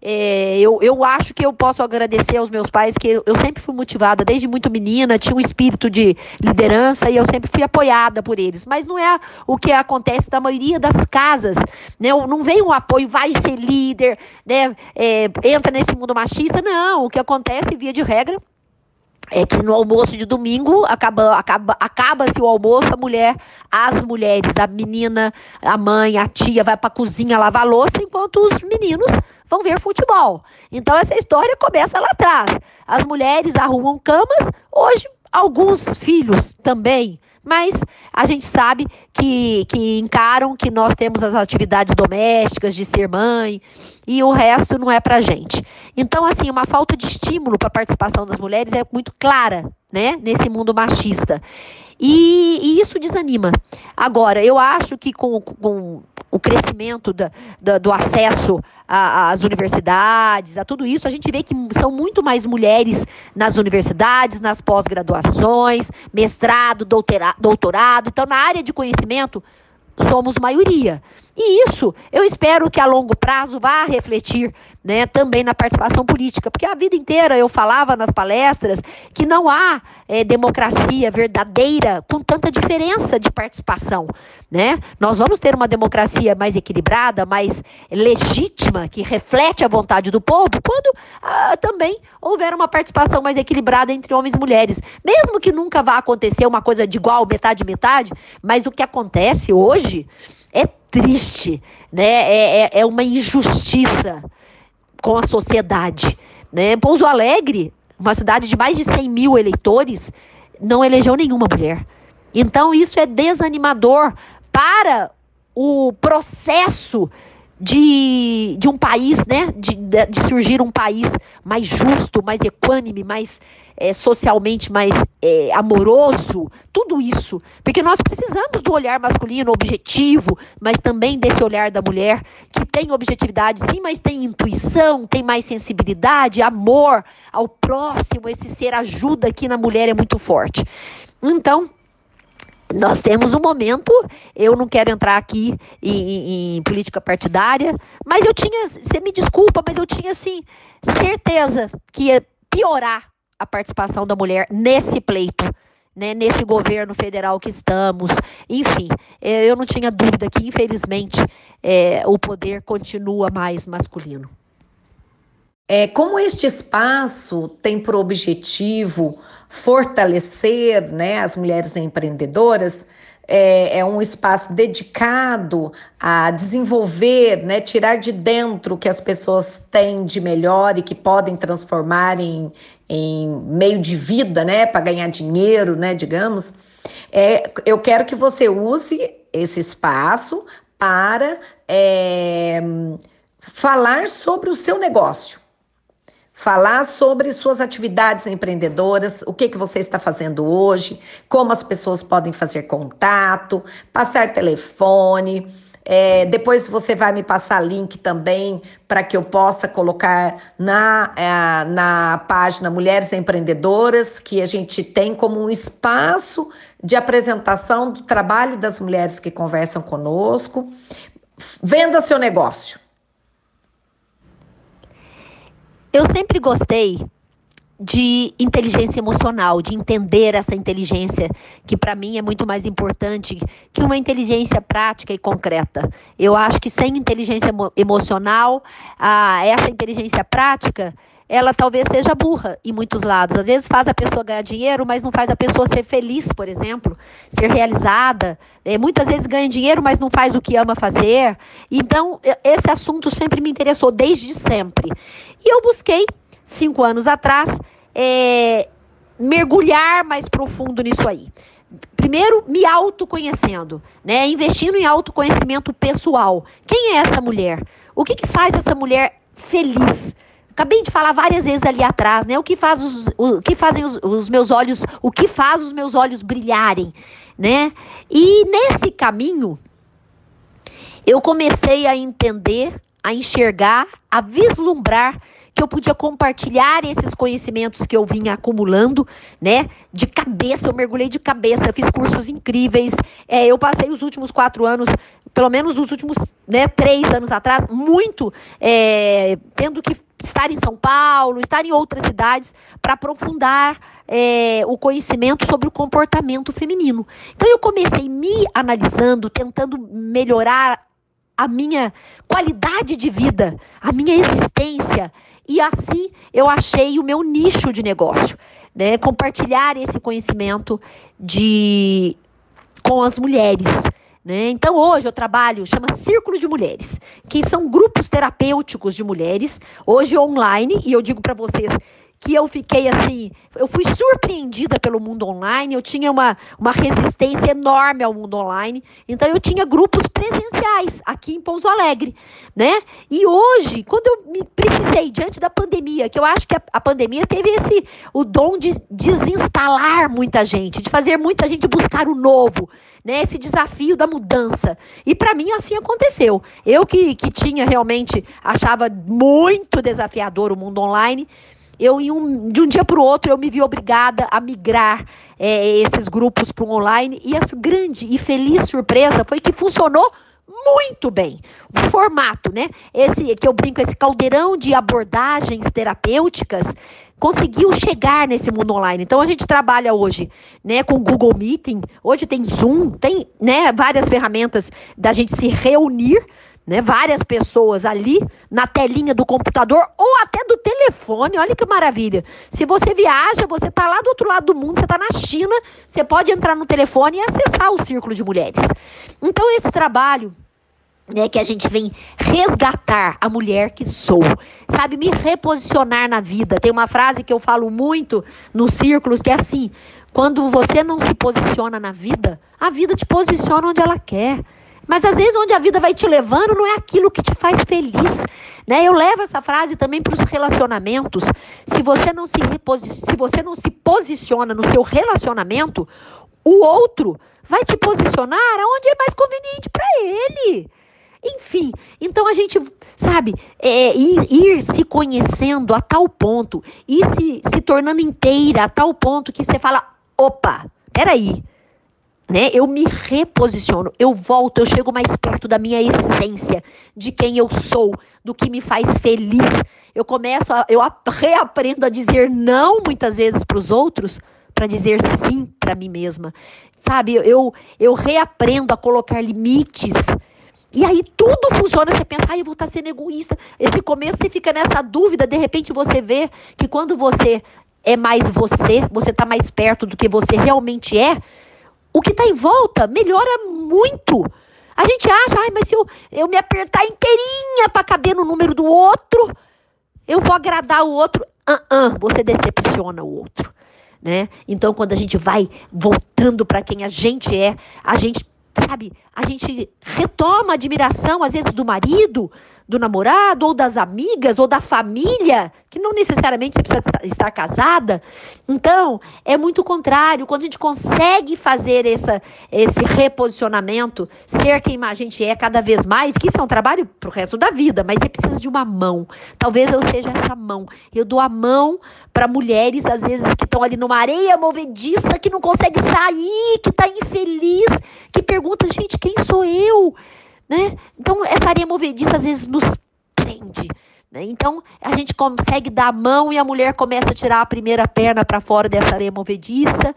Speaker 2: É, eu, eu acho que eu posso agradecer aos meus pais, que eu, sempre fui motivada, desde muito menina, tinha um espírito de liderança e eu sempre fui apoiada por eles. Mas não é o que acontece na maioria das casas. Né? Não vem um apoio, vai ser líder, né? É, entra nesse mundo machista. Não, o que acontece, via de regra, é que no almoço de domingo acaba acaba acaba-se o almoço a mulher as mulheres a menina a mãe a tia vai para a cozinha lavar louça enquanto os meninos vão ver futebol. Então essa história começa lá atrás. As mulheres arrumam camas, hoje alguns filhos também mas a gente sabe que, que encaram que nós temos as atividades domésticas de ser mãe e o resto não é para gente. Então, assim, uma falta de estímulo para a participação das mulheres é muito clara, né, nesse mundo machista. E, e, isso desanima. Agora, eu acho que com, com o crescimento da, da, do acesso às universidades, a tudo isso, a gente vê que são muito mais mulheres nas universidades, nas pós-graduações, mestrado, doutorado. Então, na área de conhecimento, somos maioria. E isso eu espero que a longo prazo vá refletir né, também na participação política, porque a vida inteira eu falava nas palestras que não há é, democracia verdadeira com tanta diferença de participação. Né? Nós vamos ter uma democracia mais equilibrada, mais legítima, que reflete a vontade do povo, quando ah, também houver uma participação mais equilibrada entre homens e mulheres. Mesmo que nunca vá acontecer uma coisa de igual, metade, metade, mas o que acontece hoje é triste, né? é, é, é uma injustiça com a sociedade. Né? Pouso Alegre, uma cidade de mais de 100 mil eleitores, não elegeu nenhuma mulher. Então, isso é desanimador para o processo de, de um país, né? De, de surgir um país mais justo, mais equânime, mais é, socialmente mais é, amoroso, tudo isso. Porque nós precisamos do olhar masculino objetivo, mas também desse olhar da mulher que tem objetividade, sim, mas tem intuição, tem mais sensibilidade, amor ao próximo. Esse ser ajuda aqui na mulher é muito forte. Então, nós temos um momento, eu não quero entrar aqui em, em, em, política partidária, mas eu tinha, você me desculpa, mas eu tinha assim certeza que ia piorar a participação da mulher nesse pleito, né, nesse governo federal que estamos. Enfim, é, eu não tinha dúvida que, infelizmente, é, o poder continua mais masculino.
Speaker 1: É, como este espaço tem por objetivo fortalecer né, as mulheres empreendedoras, é, é, um espaço dedicado a desenvolver, né, tirar de dentro o que as pessoas têm de melhor e que podem transformar em, em meio de vida, né, para ganhar dinheiro, né, digamos. É, eu quero que você use esse espaço para é, falar sobre o seu negócio falar sobre suas atividades empreendedoras, o que, que você está fazendo hoje, como as pessoas podem fazer contato, passar telefone. É, depois você vai me passar link também para que eu possa colocar na, é, na página Mulheres Empreendedoras, que a gente tem como um espaço de apresentação do trabalho das mulheres que conversam conosco. Venda seu negócio.
Speaker 2: Eu sempre gostei de inteligência emocional, de entender essa inteligência, que para mim é muito mais importante que uma inteligência prática e concreta. Eu acho que sem inteligência emocional, ah, essa inteligência prática, ela talvez seja burra em muitos lados. Às vezes faz a pessoa ganhar dinheiro, mas não faz a pessoa ser feliz, por exemplo, ser realizada. É, muitas vezes ganha dinheiro, mas não faz o que ama fazer. Então, esse assunto sempre me interessou, desde sempre. E eu busquei, cinco anos atrás, é, mergulhar mais profundo nisso aí. Primeiro, me autoconhecendo, né? Investindo em autoconhecimento pessoal. Quem é essa mulher? O que, que faz essa mulher feliz? Acabei de falar várias vezes ali atrás, né? O que faz os, o que fazem os, os meus olhos, o que faz os meus olhos brilharem, né? E nesse caminho, eu comecei a entender, a enxergar, a vislumbrar que eu podia compartilhar esses conhecimentos que eu vinha acumulando, né? De cabeça, eu mergulhei de cabeça, fiz cursos incríveis. É, eu passei os últimos quatro anos, pelo menos os últimos né, três anos atrás, muito é, tendo que estar em São Paulo, estar em outras cidades, para aprofundar é, o conhecimento sobre o comportamento feminino. Então eu comecei me analisando, tentando melhorar a minha qualidade de vida, a minha existência. E assim eu achei o meu nicho de negócio. Né? Compartilhar esse conhecimento de com as mulheres. Né? Então, hoje eu trabalho, chama Círculo de Mulheres, que são grupos terapêuticos de mulheres, hoje online, e eu digo para vocês que eu fiquei assim, eu fui surpreendida pelo mundo online, eu tinha uma, uma resistência enorme ao mundo online, então eu tinha grupos presenciais aqui em Pouso Alegre, né? E hoje, quando eu me precisei, diante da pandemia, que eu acho que a, a pandemia teve esse, o dom de desinstalar muita gente, de fazer muita gente buscar o novo, né, esse desafio da mudança. E para mim assim aconteceu. Eu que, que tinha realmente, achava muito desafiador o mundo online, eu um, de um dia para o outro eu me vi obrigada a migrar é, esses grupos para o online e a grande e feliz surpresa foi que funcionou muito bem. O formato, né? Esse que eu brinco, esse caldeirão de abordagens terapêuticas conseguiu chegar nesse mundo online. Então a gente trabalha hoje, né, com Google Meeting, hoje tem Zoom, tem, né, várias ferramentas da gente se reunir, né, várias pessoas ali na telinha do computador ou até do telefone. Olha que maravilha. Se você viaja, você está lá do outro lado do mundo, você está na China, você pode entrar no telefone e acessar o círculo de mulheres. Então esse trabalho né, que a gente vem resgatar a mulher que sou, sabe, me reposicionar na vida. Tem uma frase que eu falo muito nos círculos que é assim: quando você não se posiciona na vida, a vida te posiciona onde ela quer. Mas às vezes onde a vida vai te levando não é aquilo que te faz feliz, né? Eu levo essa frase também para os relacionamentos. Se você não se se você não se posiciona no seu relacionamento, o outro vai te posicionar aonde é mais conveniente para ele. Enfim, então a gente, sabe, é, ir, ir, se conhecendo a tal ponto, e se, se tornando inteira a tal ponto que você fala: opa, peraí, né? Eu me reposiciono, eu volto, eu chego mais perto da minha essência, de quem eu sou, do que me faz feliz. Eu começo, a, eu reaprendo a dizer não muitas vezes para os outros, para dizer sim para mim mesma. Sabe, eu, eu reaprendo a colocar limites e aí tudo funciona, você pensa, ai, eu vou estar sendo egoísta. Esse começo você fica nessa dúvida, de repente você vê que quando você é mais você, você está mais perto do que você realmente é, o que está em volta melhora muito. A gente acha, ai, mas se eu, eu me apertar inteirinha para caber no número do outro, eu vou agradar o outro. Uh -uh, você decepciona o outro. Né? Então, quando a gente vai voltando para quem a gente é, a gente sabe, a gente retoma a admiração, às vezes, do marido, do namorado, ou das amigas, ou da família, que não necessariamente você precisa estar casada. Então, é muito contrário. Quando a gente consegue fazer essa, esse reposicionamento, ser quem a gente é cada vez mais, que isso é um trabalho para o resto da vida, mas é preciso de uma mão. Talvez eu seja essa mão. Eu dou a mão para mulheres, às vezes, que estão ali numa areia movediça, que não consegue sair, que está infeliz, que pergunta, gente, quem sou eu? Né? Então, essa areia movediça às vezes nos prende. Né? Então, a gente consegue dar a mão e a mulher começa a tirar a primeira perna para fora dessa areia movediça.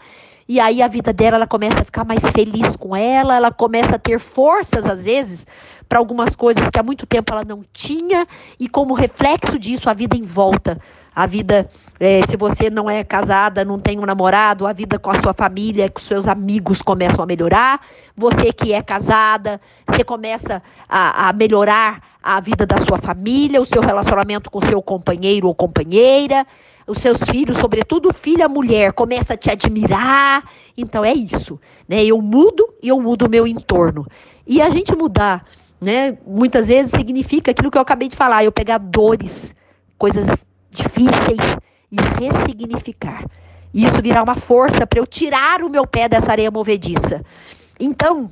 Speaker 2: E aí a vida dela ela começa a ficar mais feliz com ela, ela começa a ter forças, às vezes, para algumas coisas que há muito tempo ela não tinha, e como reflexo disso, a vida em volta a vida, é, se você não é casada, não tem um namorado, a vida com a sua família, com seus amigos começam a melhorar. Você que é casada, você começa a, a melhorar a vida da sua família, o seu relacionamento com seu companheiro ou companheira. Os seus filhos, sobretudo filha mulher, começa a te admirar. Então é isso, né? Eu mudo e eu mudo o meu entorno. E a gente mudar, né? Muitas vezes significa aquilo que eu acabei de falar, eu pegar dores, coisas difíceis e ressignificar. Isso virar uma força para eu tirar o meu pé dessa areia movediça. Então,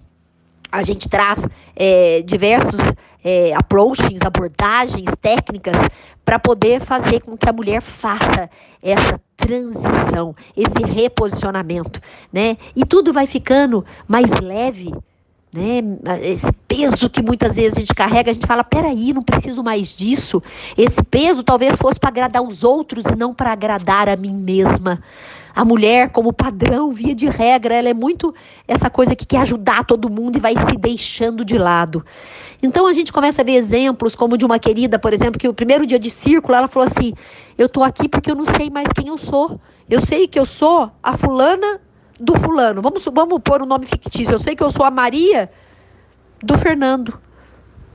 Speaker 2: a gente traz é, diversos é, approaches, abordagens, técnicas para poder fazer com que a mulher faça essa transição, esse reposicionamento, né? E tudo vai ficando mais leve, né? Esse peso que muitas vezes a gente carrega, a gente fala: peraí, não preciso mais disso. Esse peso talvez fosse para agradar os outros e não para agradar a mim mesma. A mulher, como padrão, via de regra, ela é muito essa coisa que quer ajudar todo mundo e vai se deixando de lado. Então a gente começa a ver exemplos, como de uma querida, por exemplo, que o primeiro dia de círculo ela falou assim: Eu estou aqui porque eu não sei mais quem eu sou. Eu sei que eu sou a fulana do fulano. Vamos, vamos pôr um nome fictício. Eu sei que eu sou a Maria do Fernando.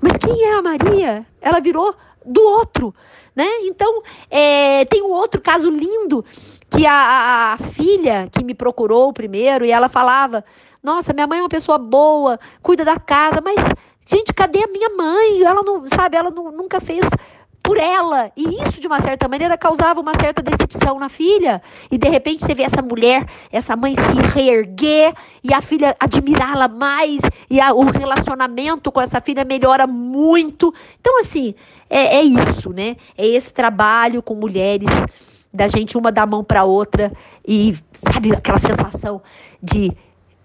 Speaker 2: Mas quem é a Maria? Ela virou do outro, né? Então, é, tem um outro caso lindo que a, a, filha que me procurou primeiro e ela falava: Nossa, minha mãe é uma pessoa boa, cuida da casa, mas gente, cadê a minha mãe? Ela não, sabe, ela não, nunca fez por ela. E isso, de uma certa maneira, causava uma certa decepção na filha. E de repente você vê essa mulher, essa mãe se reerguer e a filha admirá-la mais, e a, o relacionamento com essa filha melhora muito. Então, assim, é, é isso, né? É esse trabalho com mulheres da gente uma dar mão para outra e sabe aquela sensação de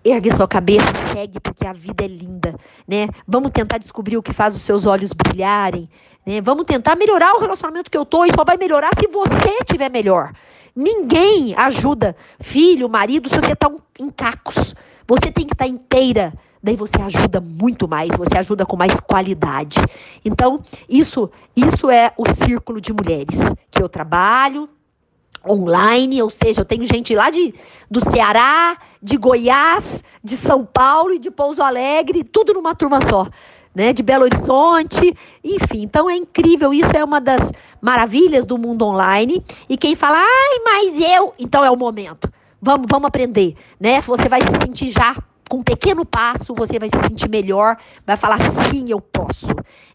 Speaker 2: ergue sua cabeça, segue, porque a vida é linda, né? Vamos tentar descobrir o que faz os seus olhos brilharem, né? Vamos tentar melhorar o relacionamento que eu tô e só vai melhorar se você tiver melhor. Ninguém ajuda filho, marido, se você está em cacos. Você tem que estar tá inteira. Daí você ajuda muito mais, você ajuda com mais qualidade. Então, isso, isso é o círculo de mulheres que eu trabalho, online, ou seja, eu tenho gente lá de, do Ceará, de Goiás, de São Paulo e de Pouso Alegre, tudo numa turma só. Né, de Belo Horizonte, enfim. Então é incrível, isso é uma das maravilhas do mundo online. E quem fala, ai, mas eu. Então é o momento. Vamos, vamos aprender, né? Você vai se sentir já com um pequeno passo, você vai se sentir melhor, vai falar sim, eu posso.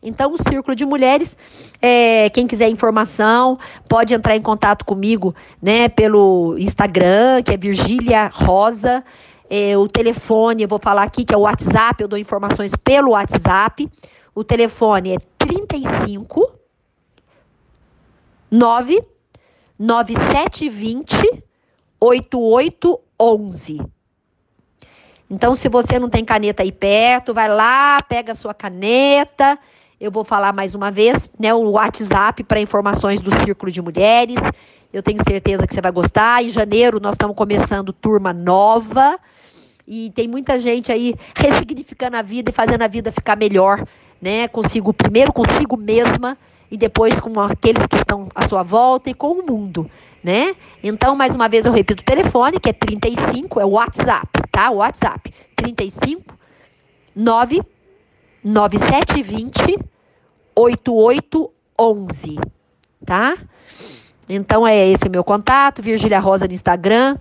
Speaker 2: Então, o Círculo de Mulheres, é, quem quiser informação, pode entrar em contato comigo, né, pelo Instagram, que é Virgília Rosa. É, o telefone, eu vou falar aqui, que é o WhatsApp, eu dou informações pelo WhatsApp. O telefone é 35 9 9720 8811. Então, se você não tem caneta aí perto, vai lá, pega a sua caneta. Eu vou falar mais uma vez, né, o WhatsApp para informações do Círculo de Mulheres. Eu tenho certeza que você vai gostar. Em janeiro nós estamos começando turma nova. E tem muita gente aí ressignificando a vida e fazendo a vida ficar melhor, né? Consigo primeiro consigo mesma e depois com aqueles que estão à sua volta e com o mundo né? Então, mais uma vez eu repito o telefone, que é 35, é o WhatsApp, tá? WhatsApp, 35 9 9720 8811, tá? Então é esse o meu contato, Virgília Rosa no Instagram.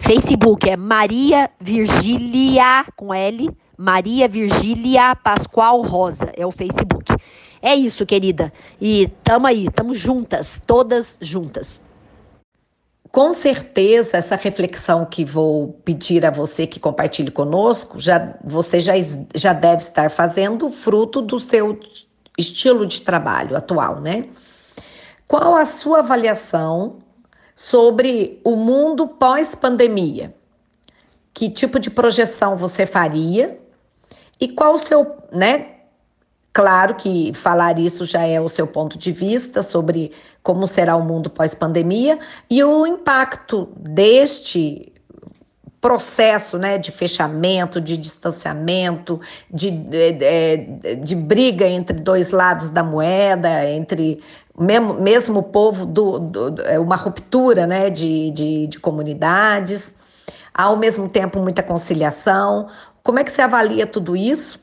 Speaker 2: Facebook é Maria Virgília com L, Maria Virgília Pascoal Rosa, é o Facebook. É isso, querida. E tamo aí, tamo juntas, todas juntas.
Speaker 1: Com certeza, essa reflexão que vou pedir a você que compartilhe conosco, já, você já, já deve estar fazendo fruto do seu estilo de trabalho atual, né? Qual a sua avaliação sobre o mundo pós-pandemia? Que tipo de projeção você faria? E qual o seu, né? Claro que falar isso já é o seu ponto de vista sobre como será o mundo pós-pandemia e o impacto deste processo né, de fechamento, de distanciamento, de, de, de, de briga entre dois lados da moeda, entre mesmo, mesmo o povo, do, do, é uma ruptura né, de, de, de comunidades, ao mesmo tempo muita conciliação. Como é que você avalia tudo isso?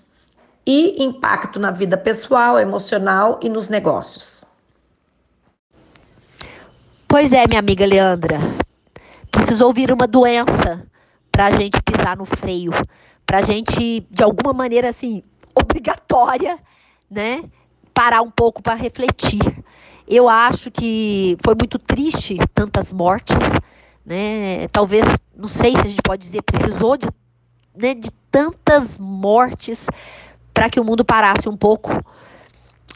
Speaker 1: E impacto na vida pessoal, emocional e nos negócios.
Speaker 2: Pois é, minha amiga Leandra. Precisou vir uma doença para a gente pisar no freio, para a gente, de alguma maneira assim, obrigatória, né, parar um pouco para refletir. Eu acho que foi muito triste tantas mortes, né? Talvez, não sei se a gente pode dizer, precisou de, né, de tantas mortes para que o mundo parasse um pouco.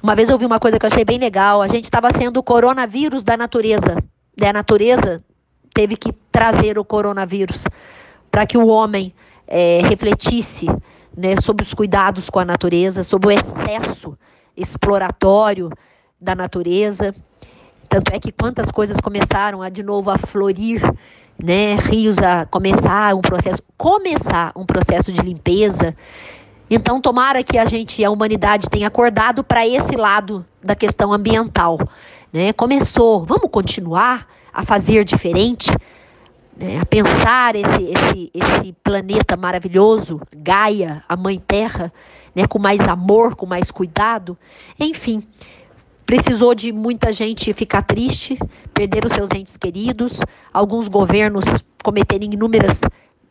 Speaker 2: Uma vez eu ouvi uma coisa que eu achei bem legal. A gente estava sendo o coronavírus da natureza. E a natureza teve que trazer o coronavírus para que o homem é, refletisse né, sobre os cuidados com a natureza, sobre o excesso exploratório da natureza. Tanto é que quantas coisas começaram a de novo a florir, né, rios a começar um processo, começar um processo de limpeza, então, tomara que a gente, a humanidade, tenha acordado para esse lado da questão ambiental. Né? Começou, vamos continuar a fazer diferente, né? a pensar esse, esse, esse planeta maravilhoso, Gaia, a Mãe Terra, né? com mais amor, com mais cuidado. Enfim, precisou de muita gente ficar triste, perder os seus entes queridos, alguns governos cometerem inúmeras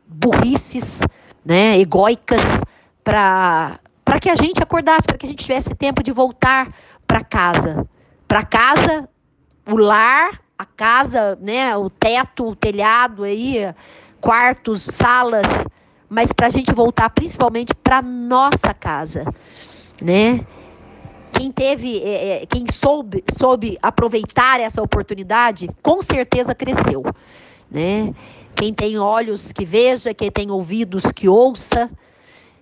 Speaker 2: burrices, né, egóicas, para que a gente acordasse, para que a gente tivesse tempo de voltar para casa. Para casa, o lar, a casa, né, o teto, o telhado aí, quartos, salas, mas para a gente voltar principalmente para nossa casa, né? Quem teve, é, é, quem soube, soube aproveitar essa oportunidade, com certeza cresceu. né? Quem tem olhos que veja, quem tem ouvidos que ouça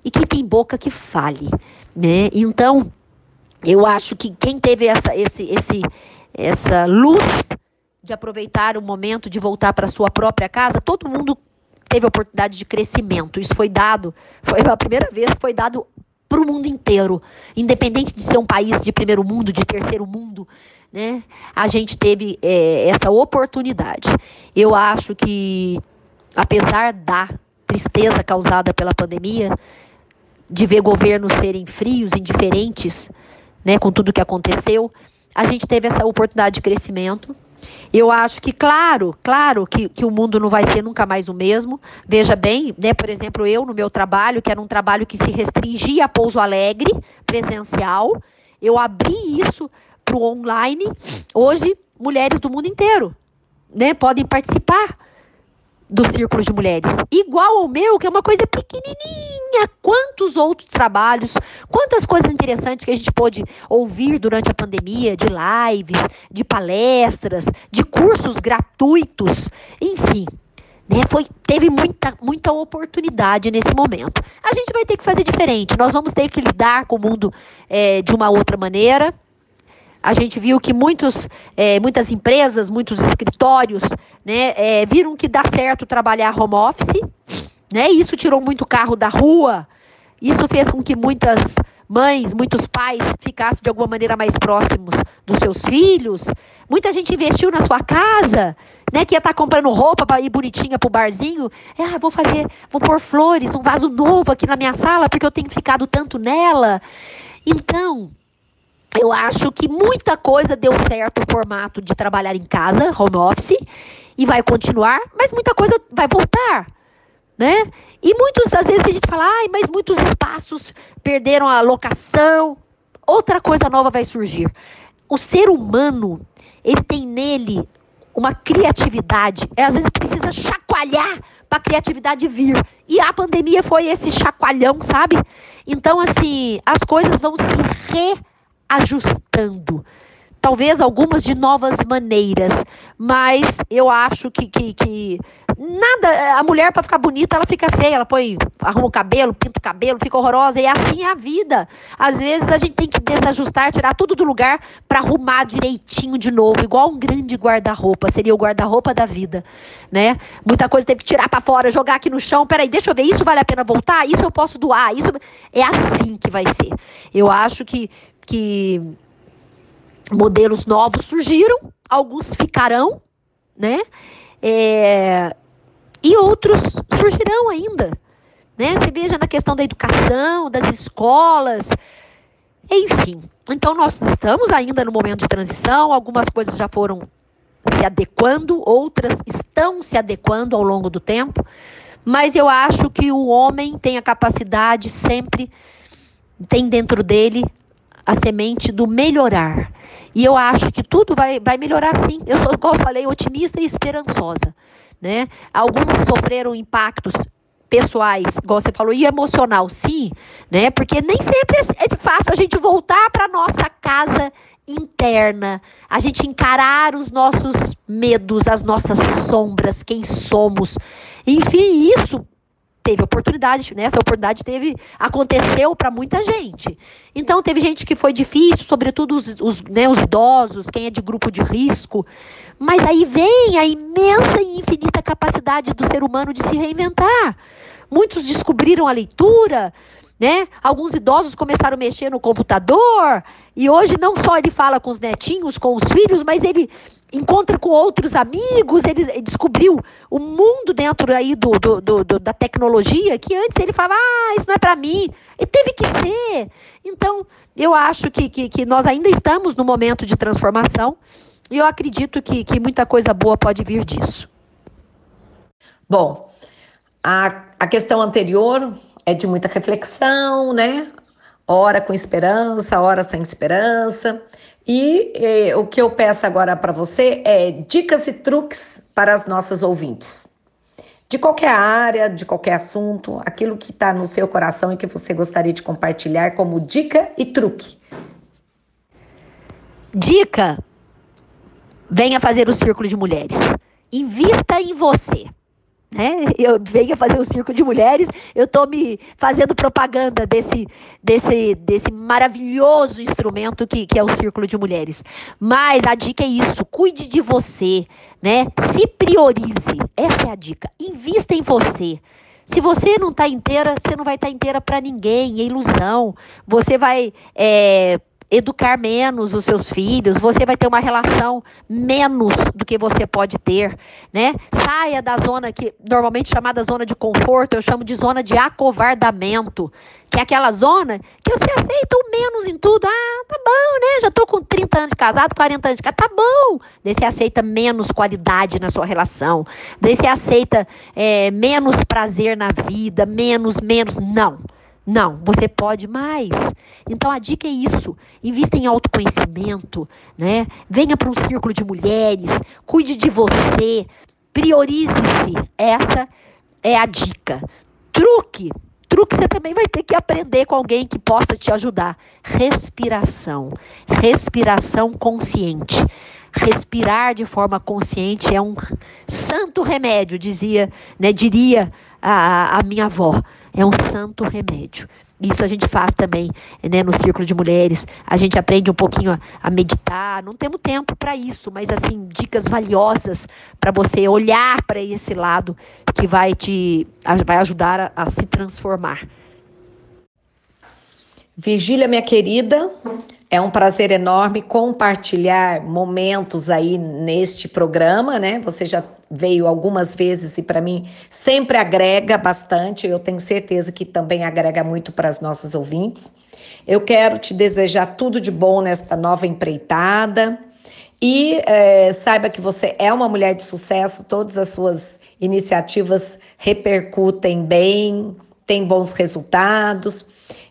Speaker 2: e quem tem boca que fale, né? Então, eu acho que quem teve essa, esse, esse, essa luz de aproveitar o momento de voltar para sua própria casa, todo mundo teve oportunidade de crescimento. Isso foi dado, foi a primeira vez que foi dado para o mundo inteiro, independente de ser um país de primeiro mundo, de terceiro mundo, né? A gente teve é, essa oportunidade. Eu acho que, apesar da tristeza causada pela pandemia, de ver governos serem frios, indiferentes, né, com tudo que aconteceu, a gente teve essa oportunidade de crescimento. Eu acho que, claro, claro que, que o mundo não vai ser nunca mais o mesmo. Veja bem, né, por exemplo, eu no meu trabalho, que era um trabalho que se restringia a Pouso Alegre, presencial, eu abri isso para o online. Hoje, mulheres do mundo inteiro né, podem participar do círculo de mulheres. Igual ao meu, que é uma coisa pequenininha. Quantos outros trabalhos, quantas coisas interessantes que a gente pôde ouvir durante a pandemia, de lives, de palestras, de cursos gratuitos, enfim. Né, foi, teve muita, muita oportunidade nesse momento. A gente vai ter que fazer diferente. Nós vamos ter que lidar com o mundo é, de uma outra maneira a gente viu que muitos, é, muitas empresas, muitos escritórios, né, é, viram que dá certo trabalhar home office, né? Isso tirou muito carro da rua. Isso fez com que muitas mães, muitos pais ficassem de alguma maneira mais próximos dos seus filhos. Muita gente investiu na sua casa, né? Que ia estar tá comprando roupa para ir bonitinha pro barzinho. É, ah, vou fazer, vou pôr flores, um vaso novo aqui na minha sala porque eu tenho ficado tanto nela. Então, eu acho que muita coisa deu certo o formato de trabalhar em casa, home office, e vai continuar, mas muita coisa vai voltar, né? E muitos, às vezes, a gente fala, ai, mas muitos espaços perderam a locação. Outra coisa nova vai surgir. O ser humano, ele tem nele uma criatividade. É, às vezes precisa chacoalhar para a criatividade vir. E a pandemia foi esse chacoalhão, sabe? Então, assim, as coisas vão se re ajustando. Talvez algumas de novas maneiras, mas eu acho que, que, que nada. A mulher, para ficar bonita, ela fica feia, ela põe, arruma o cabelo, pinta o cabelo, fica horrorosa, e assim é a vida. Às vezes a gente tem que desajustar, tirar tudo do lugar para arrumar direitinho de novo, igual um grande guarda-roupa, seria o guarda-roupa da vida, né? Muita coisa teve que tirar para fora, jogar aqui no chão, peraí, deixa eu ver, isso vale a pena voltar? Isso eu posso doar? Isso é assim que vai ser. Eu acho que que modelos novos surgiram, alguns ficarão, né? É, e outros surgirão ainda. Né? Você veja na questão da educação, das escolas, enfim. Então, nós estamos ainda no momento de transição, algumas coisas já foram se adequando, outras estão se adequando ao longo do tempo, mas eu acho que o homem tem a capacidade sempre, tem dentro dele a semente do melhorar. E eu acho que tudo vai, vai melhorar sim. Eu sou, como eu falei, otimista e esperançosa. Né? Alguns sofreram impactos pessoais, igual você falou, e emocional, sim, né? Porque nem sempre é, é fácil a gente voltar para nossa casa interna, a gente encarar os nossos medos, as nossas sombras, quem somos. Enfim, isso teve oportunidade, né? Essa oportunidade teve aconteceu para muita gente. Então teve gente que foi difícil, sobretudo os, os, né, os idosos, quem é de grupo de risco. Mas aí vem a imensa e infinita capacidade do ser humano de se reinventar. Muitos descobriram a leitura, né? Alguns idosos começaram a mexer no computador e hoje não só ele fala com os netinhos, com os filhos, mas ele encontra com outros amigos, ele descobriu o mundo dentro aí do, do, do, do da tecnologia que antes ele falava, ah, isso não é para mim, e teve que ser. Então, eu acho que, que, que, nós ainda estamos no momento de transformação e eu acredito que, que muita coisa boa pode vir disso.
Speaker 1: Bom, a, a questão anterior é de muita reflexão, né? Hora com esperança, hora sem esperança. E eh, o que eu peço agora para você é dicas e truques para as nossas ouvintes. De qualquer área, de qualquer assunto, aquilo que está no seu coração e que você gostaria de compartilhar como dica e truque.
Speaker 2: Dica: venha fazer o círculo de mulheres. invista em você né? Eu venho fazer o circo de mulheres, eu estou me fazendo propaganda desse, desse, desse maravilhoso instrumento que, que é o círculo de mulheres. Mas a dica é isso: cuide de você, né? Se priorize. Essa é a dica. Invista em você. Se você não está inteira, você não vai estar tá inteira para ninguém, é ilusão. Você vai é, educar menos os seus filhos, você vai ter uma relação menos do que você pode ter, né? Saia da zona que normalmente chamada zona de conforto, eu chamo de zona de acovardamento, que é aquela zona que você aceita o menos em tudo. Ah, tá bom, né? Já tô com 30 anos de casado, 40 anos de casado, tá bom. Daí você aceita menos qualidade na sua relação. Daí você aceita é, menos prazer na vida, menos, menos. Não. Não, você pode mais. Então a dica é isso: invista em autoconhecimento, né? Venha para um círculo de mulheres, cuide de você, priorize-se. Essa é a dica. Truque, truque você também vai ter que aprender com alguém que possa te ajudar. Respiração, respiração consciente. Respirar de forma consciente é um santo remédio, dizia, né, diria a, a minha avó é um santo remédio. Isso a gente faz também né, no Círculo de Mulheres. A gente aprende um pouquinho a, a meditar. Não temos tempo para isso, mas assim, dicas valiosas para você olhar para esse lado que vai te vai ajudar a, a se transformar.
Speaker 1: Virgília, minha querida, é um prazer enorme compartilhar momentos aí neste programa, né? Você já veio algumas vezes e para mim sempre agrega bastante. Eu tenho certeza que também agrega muito para as nossas ouvintes. Eu quero te desejar tudo de bom nesta nova empreitada e é, saiba que você é uma mulher de sucesso. Todas as suas iniciativas repercutem bem, tem bons resultados.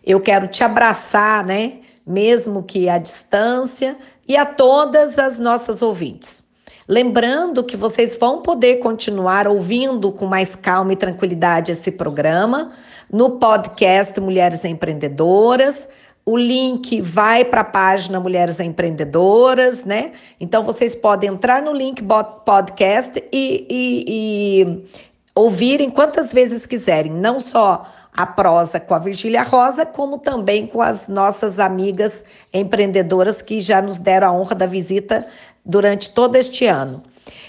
Speaker 1: Eu quero te abraçar, né? mesmo que à distância, e a todas as nossas ouvintes. Lembrando que vocês vão poder continuar ouvindo com mais calma e tranquilidade esse programa no podcast Mulheres Empreendedoras. O link vai para a página Mulheres Empreendedoras, né? Então vocês podem entrar no link podcast e, e, e ouvirem quantas vezes quiserem, não só a prosa com a Virgília Rosa, como também com as nossas amigas empreendedoras que já nos deram a honra da visita durante todo este ano.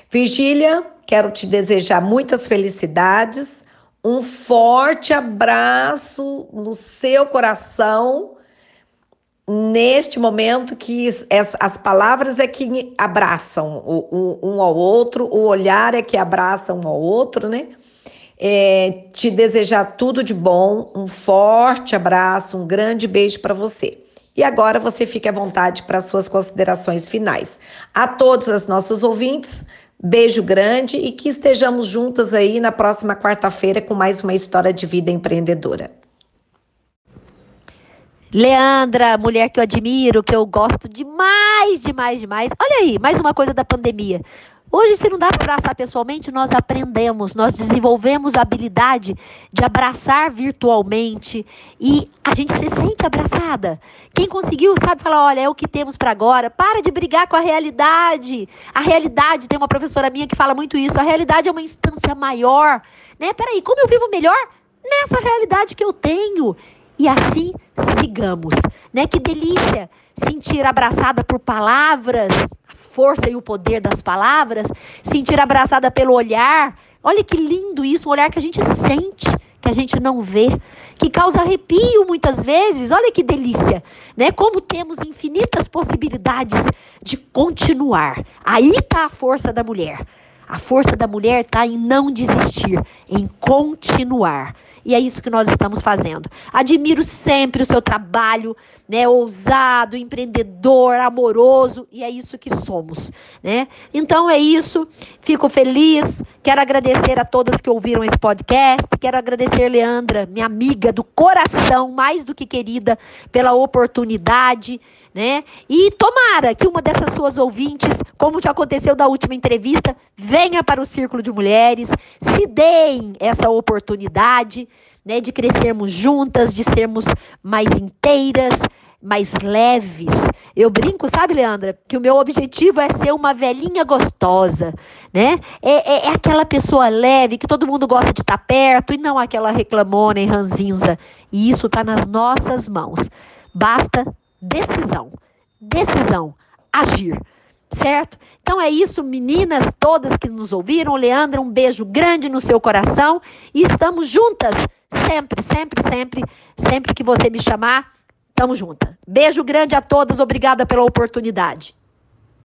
Speaker 1: Virgília, quero te desejar muitas felicidades, um forte abraço no seu coração neste momento que as palavras é que abraçam um ao outro, o olhar é que abraça um ao outro, né? É, te desejar tudo de bom, um forte abraço, um grande beijo para você. E agora você fique à vontade para suas considerações finais. A todos os nossos ouvintes, beijo grande e que estejamos juntas aí na próxima quarta-feira com mais uma história de vida empreendedora.
Speaker 2: Leandra, mulher que eu admiro, que eu gosto demais, demais, demais. Olha aí, mais uma coisa da pandemia. Hoje, se não dá para abraçar pessoalmente, nós aprendemos, nós desenvolvemos a habilidade de abraçar virtualmente e a gente se sente abraçada. Quem conseguiu sabe falar: olha, é o que temos para agora. Para de brigar com a realidade. A realidade, tem uma professora minha que fala muito isso: a realidade é uma instância maior. Né? Peraí, como eu vivo melhor? Nessa realidade que eu tenho. E assim sigamos. Né? Que delícia sentir abraçada por palavras força e o poder das palavras, sentir abraçada pelo olhar. Olha que lindo isso, um olhar que a gente sente, que a gente não vê, que causa arrepio muitas vezes. Olha que delícia, né? Como temos infinitas possibilidades de continuar. Aí está a força da mulher. A força da mulher está em não desistir, em continuar. E é isso que nós estamos fazendo. Admiro sempre o seu trabalho, né, ousado, empreendedor, amoroso, e é isso que somos, né? Então é isso. Fico feliz. Quero agradecer a todas que ouviram esse podcast. Quero agradecer Leandra, minha amiga do coração, mais do que querida, pela oportunidade, né? E tomara que uma dessas suas ouvintes, como já aconteceu da última entrevista, venha para o círculo de mulheres, se deem essa oportunidade né, de crescermos juntas, de sermos mais inteiras, mais leves. Eu brinco, sabe, Leandra, que o meu objetivo é ser uma velhinha gostosa, né? É, é, é aquela pessoa leve que todo mundo gosta de estar perto e não aquela reclamona e ranzinza. E isso está nas nossas mãos. Basta decisão. Decisão. Agir certo? Então é isso, meninas todas que nos ouviram. Leandra, um beijo grande no seu coração e estamos juntas sempre, sempre, sempre, sempre que você me chamar, estamos juntas. Beijo grande a todas, obrigada pela oportunidade.